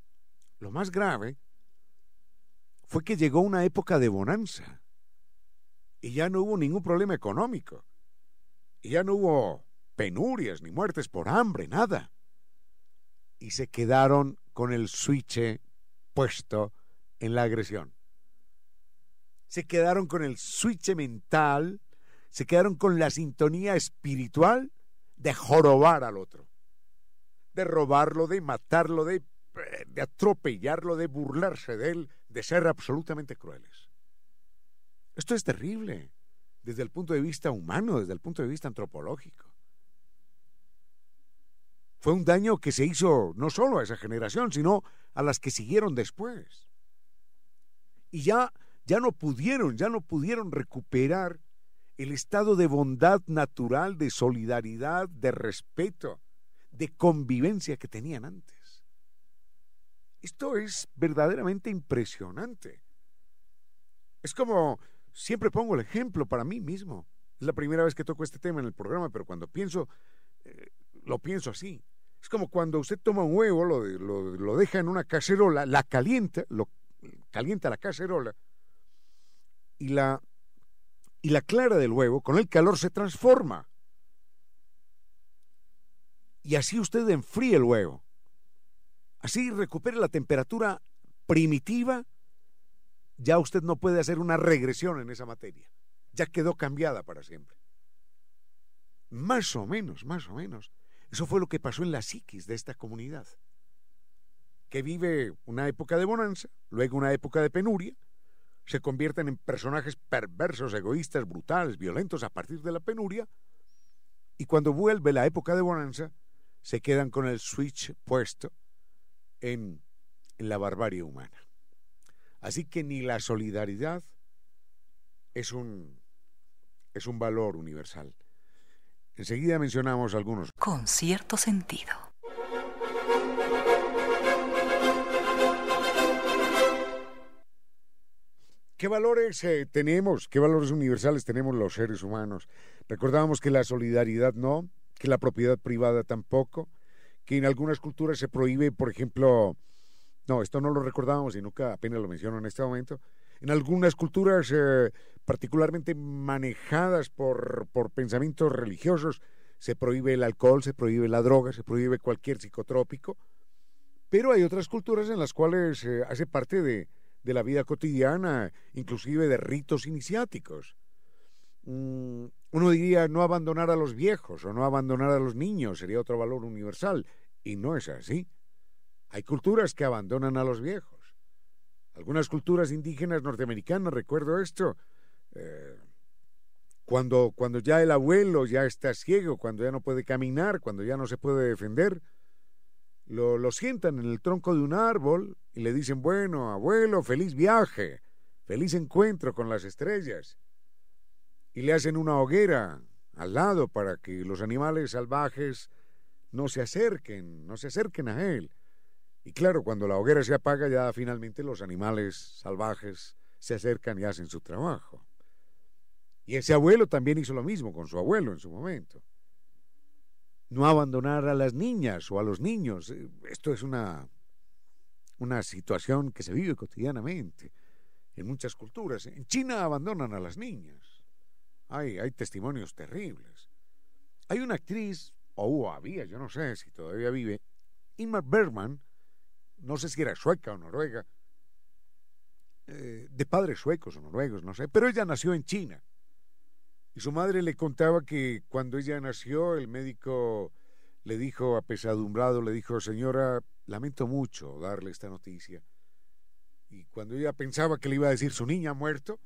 Speaker 4: lo más grave fue que llegó una época de bonanza y ya no hubo ningún problema económico. Y ya no hubo penurias ni muertes por hambre, nada. Y se quedaron con el switch puesto en la agresión. Se quedaron con el switch mental, se quedaron con la sintonía espiritual de jorobar al otro, de robarlo, de matarlo, de, de atropellarlo, de burlarse de él, de ser absolutamente crueles. Esto es terrible desde el punto de vista humano, desde el punto de vista antropológico. Fue un daño que se hizo no solo a esa generación, sino a las que siguieron después. Y ya, ya no pudieron, ya no pudieron recuperar el estado de bondad natural, de solidaridad, de respeto, de convivencia que tenían antes. Esto es verdaderamente impresionante. Es como Siempre pongo el ejemplo para mí mismo. Es la primera vez que toco este tema en el programa, pero cuando pienso, eh, lo pienso así. Es como cuando usted toma un huevo, lo, lo, deja en una cacerola, la calienta, lo calienta la cacerola, y la, y la clara del huevo, con el calor se transforma. Y así usted enfría el huevo. Así recupera la temperatura primitiva ya usted no puede hacer una regresión en esa materia. Ya quedó cambiada para siempre. Más o menos, más o menos. Eso fue lo que pasó en la psiquis de esta comunidad, que vive una época de bonanza, luego una época de penuria, se convierten en personajes perversos, egoístas, brutales, violentos a partir de la penuria, y cuando vuelve la época de bonanza, se quedan con el switch puesto en la barbarie humana. Así que ni la solidaridad es un, es un valor universal. Enseguida mencionamos algunos.
Speaker 3: Con cierto sentido.
Speaker 4: ¿Qué valores eh, tenemos? ¿Qué valores universales tenemos los seres humanos? Recordábamos que la solidaridad no, que la propiedad privada tampoco, que en algunas culturas se prohíbe, por ejemplo, no, esto no lo recordábamos y nunca apenas lo menciono en este momento, en algunas culturas eh, particularmente manejadas por, por pensamientos religiosos, se prohíbe el alcohol, se prohíbe la droga, se prohíbe cualquier psicotrópico, pero hay otras culturas en las cuales eh, hace parte de, de, la vida cotidiana, inclusive de ritos iniciáticos. Mm, uno diría no abandonar a los viejos o no abandonar a los niños, sería otro valor universal, y no es así. Hay culturas que abandonan a los viejos algunas culturas indígenas norteamericanas, recuerdo esto, eh, cuando, cuando ya el abuelo ya está ciego, cuando ya no puede caminar, cuando ya no se puede defender, lo, lo sientan en el tronco de un árbol y le dicen, bueno, abuelo, feliz viaje, feliz encuentro con las estrellas. Y le hacen una hoguera al lado para que los animales salvajes no se acerquen, no se acerquen a él. Y claro, cuando la hoguera se apaga, ya finalmente los animales salvajes se acercan y hacen su trabajo. Y ese abuelo también hizo lo mismo con su abuelo en su momento. No abandonar a las niñas o a los niños. Eh, esto es una, una situación que se vive cotidianamente en muchas culturas. En China abandonan a las niñas. Hay, hay testimonios terribles. Hay una actriz, o había, yo no sé si todavía vive, Ingmar Bergman, no sé si era sueca o noruega, eh, de padres suecos o noruegos, no sé, pero ella nació en China. Y su madre le contaba que cuando ella nació, el médico le dijo, apesadumbrado, le dijo, señora, lamento mucho darle esta noticia. Y cuando ella pensaba que le iba a decir, su niña ha muerto,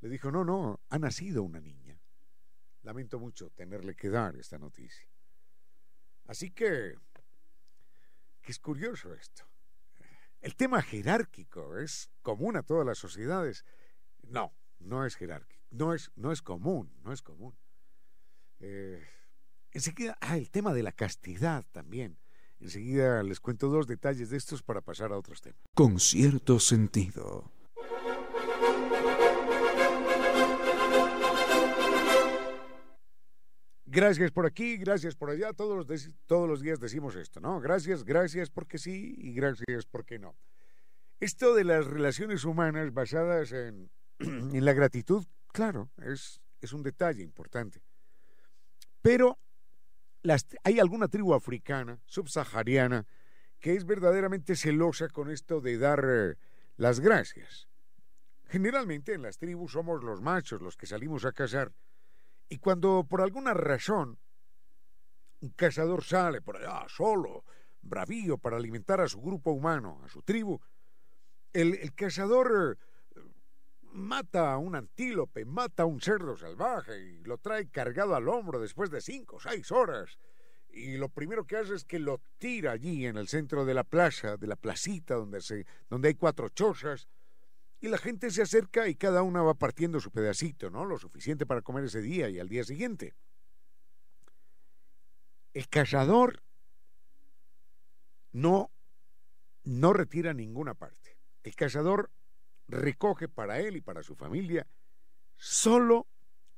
Speaker 4: le dijo, no, no, ha nacido una niña. Lamento mucho tenerle que dar esta noticia. Así que, que es curioso esto. El tema jerárquico es común a todas las sociedades. No, no es jerárquico, no es, no es común, no es común. Eh, enseguida, ah, el tema de la castidad también. Enseguida les cuento dos detalles de estos para pasar a otros temas.
Speaker 2: Con cierto sentido.
Speaker 4: Gracias por aquí, gracias por allá. Todos los, todos los días decimos esto, ¿no? Gracias, gracias porque sí y gracias porque no. Esto de las relaciones humanas basadas en, en la gratitud, claro, es, es un detalle importante. Pero hay alguna tribu africana, subsahariana, que es verdaderamente celosa con esto de dar eh, las gracias. Generalmente en las tribus somos los machos los que salimos a cazar y cuando por alguna razón un cazador sale por allá solo, bravío, para alimentar a su grupo humano, a su tribu, el, cazador eh, mata a un antílope, mata a un cerdo salvaje y lo trae cargado al hombro después de cinco o seis horas. Y lo primero que hace es que lo tira allí en el centro de la plaza, de la placita donde, se, donde hay cuatro chozas, y la gente se acerca y cada una va partiendo su pedacito, ¿no? Lo suficiente para comer ese día y al día siguiente. El cazador no, no retira ninguna parte. El cazador recoge para él y para su familia solo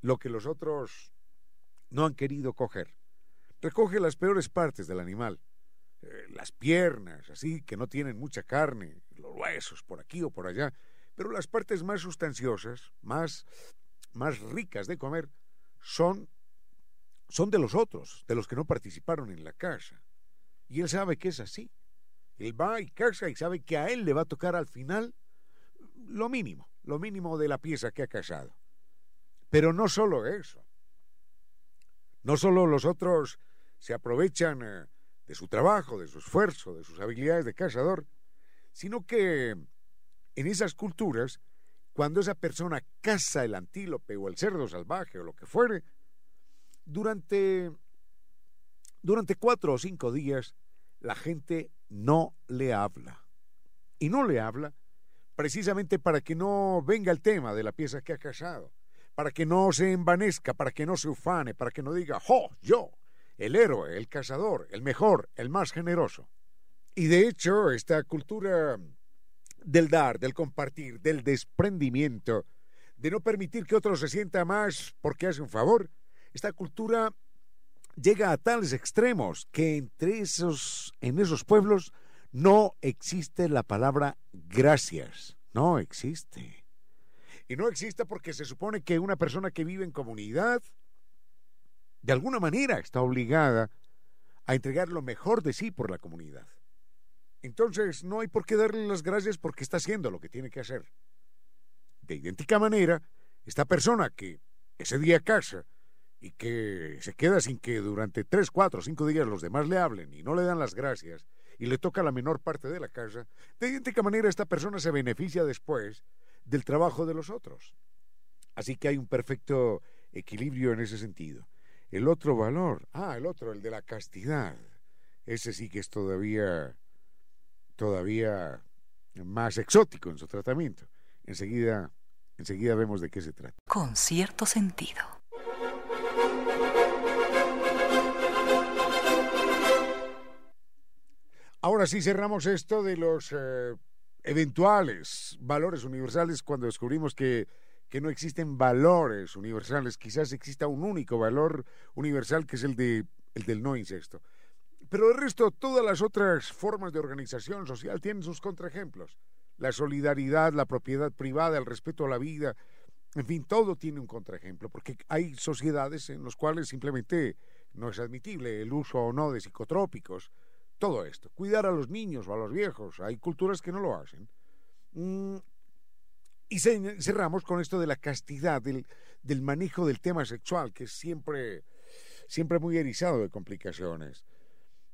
Speaker 4: lo que los otros no han querido coger. Recoge las peores partes del animal, eh, las piernas, así que no tienen mucha carne, los huesos por aquí o por allá, pero las partes más sustanciosas, más, más ricas de comer, son, son de los otros, de los que no participaron en la casa. Y él sabe que es así. Él va y casa y sabe que a él le va a tocar al final lo mínimo, lo mínimo de la pieza que ha casado. Pero no solo eso. No solo los otros se aprovechan eh, de su trabajo, de su esfuerzo, de sus habilidades de cazador, sino que en esas culturas, cuando esa persona caza el antílope o el cerdo salvaje o lo que fuere, durante, durante cuatro o cinco días la gente no le habla. Y no le habla precisamente para que no venga el tema de la pieza que ha casado, para que no se envanezca, para que no se ufane, para que no diga, ¡jo! Yo, el héroe, el cazador, el mejor, el más generoso. Y de hecho, esta cultura del dar, del compartir, del desprendimiento, de no permitir que otro se sienta más porque hace un favor, esta cultura llega a tales extremos que entre esos, en esos pueblos no existe la palabra gracias, no existe. Y no existe porque se supone que una persona que vive en comunidad, de alguna manera está obligada a entregar lo mejor de sí por la comunidad. Entonces no hay por qué darle las gracias porque está haciendo lo que tiene que hacer. De idéntica manera, esta persona que ese día casa y que se queda sin que durante tres, cuatro, cinco días los demás le hablen y no le dan las gracias y le toca la menor parte de la casa, de idéntica manera esta persona se beneficia después del trabajo de los otros. Así que hay un perfecto equilibrio en ese sentido. El otro valor, ah, el otro, el de la castidad, ese sí que es todavía, todavía más exótico en su tratamiento. Enseguida, enseguida vemos de qué se trata.
Speaker 3: Con cierto sentido.
Speaker 4: Ahora sí cerramos esto de los eh, eventuales valores universales cuando descubrimos que, que, no existen valores universales. Quizás exista un único valor universal que es el, de, el del no incesto. Pero el resto, todas las otras formas de organización social tienen sus contraejemplos. La solidaridad, la propiedad privada, el respeto a la vida, en fin, todo tiene un contraejemplo, porque hay sociedades en las cuales simplemente no es admitible el uso o no de psicotrópicos, todo esto. Cuidar a los niños o a los viejos. Hay culturas que no lo hacen. Mm, y cerramos con esto de la castidad, del, del, manejo del tema sexual, que es siempre, siempre muy erizado de complicaciones.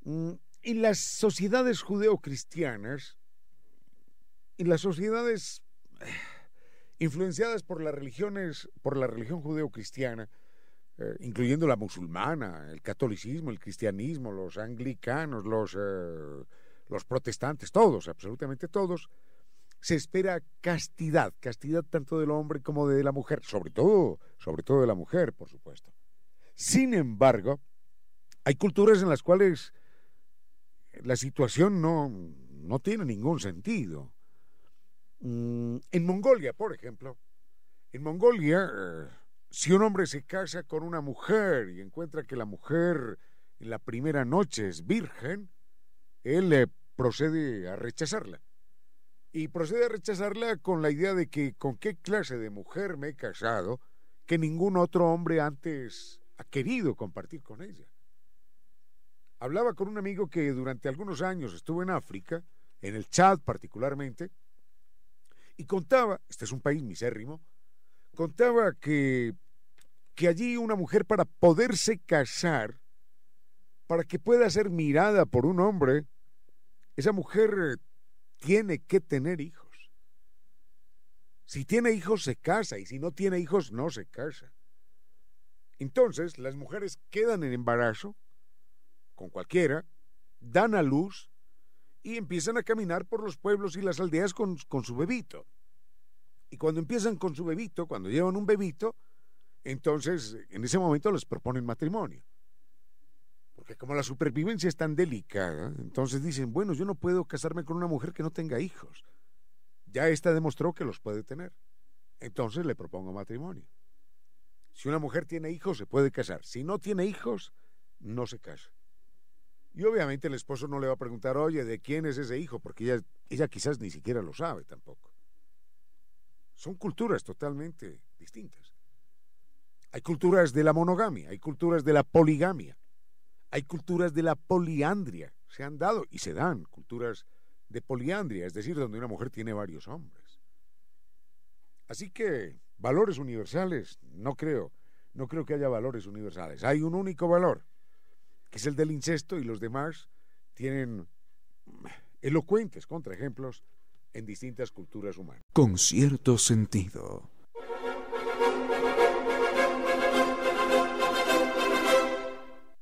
Speaker 4: Mm, en las sociedades judeocristianas, en las sociedades eh, influenciadas por las religiones, por la religión judeocristiana, eh, incluyendo la musulmana, el catolicismo, el cristianismo, los anglicanos, los, eh, los protestantes, todos, absolutamente todos, se espera castidad, castidad tanto del hombre como de la mujer, sobre todo, sobre todo de la mujer, por supuesto. Sin embargo, hay culturas en las cuales la situación no, no tiene ningún sentido. Mm, en Mongolia, por ejemplo, en Mongolia eh, si un hombre se casa con una mujer y encuentra que la mujer en la primera noche es virgen, él le procede a rechazarla. Y procede a rechazarla con la idea de que con qué clase de mujer me he casado que ningún otro hombre antes ha querido compartir con ella. Hablaba con un amigo que durante algunos años estuvo en África, en el Chad particularmente, y contaba, este es un país misérrimo, contaba que, que allí una mujer para poderse casar, para que pueda ser mirada por un hombre, esa mujer eh, tiene que tener hijos. Si tiene hijos se casa y si no tiene hijos no se casa. Entonces las mujeres quedan en embarazo con cualquiera, dan a luz y empiezan a caminar por los pueblos y las aldeas con, con su bebito. Y cuando empiezan con su bebito, cuando llevan un bebito, entonces en ese momento les proponen matrimonio. Porque como la supervivencia es tan delicada, entonces dicen, bueno, yo no puedo casarme con una mujer que no tenga hijos. Ya esta demostró que los puede tener. Entonces le propongo matrimonio. Si una mujer tiene hijos, se puede casar. Si no tiene hijos, no se casa. Y obviamente el esposo no le va a preguntar, oye, ¿de quién es ese hijo? Porque ella, ella quizás ni siquiera lo sabe tampoco. Son culturas totalmente distintas. Hay culturas de la monogamia, hay culturas de la poligamia, hay culturas de la poliandria. Se han dado y se dan culturas de poliandria, es decir, donde una mujer tiene varios hombres. Así que valores universales, no creo, no creo que haya valores universales. Hay un único valor, que es el del incesto y los demás tienen elocuentes contraejemplos en distintas culturas humanas.
Speaker 2: Con cierto sentido.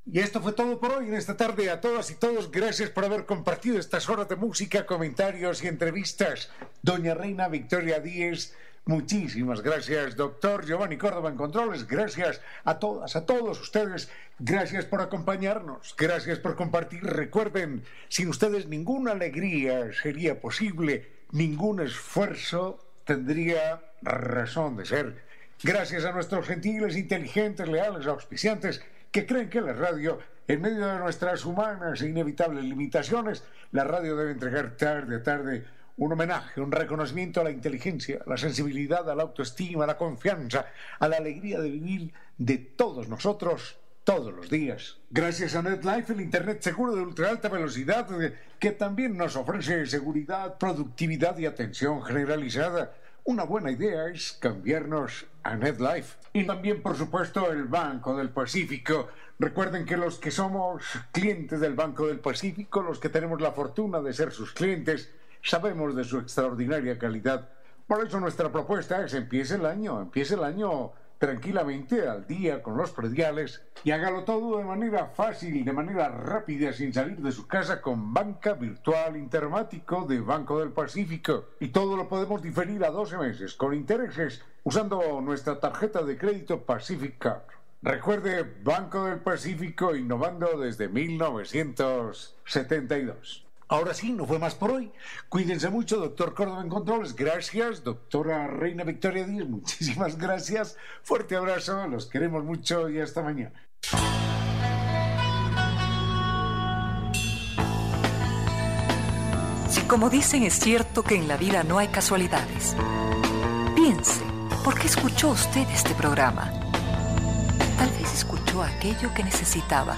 Speaker 4: Y esto fue todo por hoy en esta tarde. A todas y todos, gracias por haber compartido estas horas de música, comentarios y entrevistas. Doña Reina Victoria Díez, muchísimas gracias. Doctor Giovanni Córdoba en Controles, gracias a todas, a todos ustedes. Gracias por acompañarnos, gracias por compartir. Recuerden, sin ustedes ninguna alegría sería posible, ningún esfuerzo tendría razón de ser. Gracias a nuestros gentiles, inteligentes, leales, auspiciantes que creen que la radio, en medio de nuestras humanas e inevitables limitaciones, la radio debe entregar tarde a tarde un homenaje, un reconocimiento a la inteligencia, a la sensibilidad, a la autoestima, a la confianza, a la alegría de vivir de todos nosotros todos los días. Gracias a NetLife, el Internet seguro de ultra alta velocidad, que también nos ofrece seguridad, productividad y atención generalizada. Una buena idea es cambiarnos a NetLife. Y también, por supuesto, el Banco del Pacífico. Recuerden que los que somos clientes del Banco del Pacífico, los que tenemos la fortuna de ser sus clientes, sabemos de su extraordinaria calidad. Por eso nuestra propuesta es empiece el año, empiece el año tranquilamente al día con los prediales y hágalo todo de manera fácil, de manera rápida, sin salir de su casa con banca virtual intermático de Banco del Pacífico. Y todo lo podemos diferir a 12 meses con intereses usando nuestra tarjeta de crédito Pacific Card. Recuerde, Banco del Pacífico innovando desde 1972. Ahora sí, no fue más por hoy. Cuídense mucho, doctor Córdoba en Controles. Gracias, doctora Reina Victoria Díaz. Muchísimas gracias. Fuerte abrazo, los queremos mucho y hasta mañana.
Speaker 3: Si como dicen es cierto que en la vida no hay casualidades, piense, ¿por qué escuchó usted este programa? Tal vez escuchó aquello que necesitaba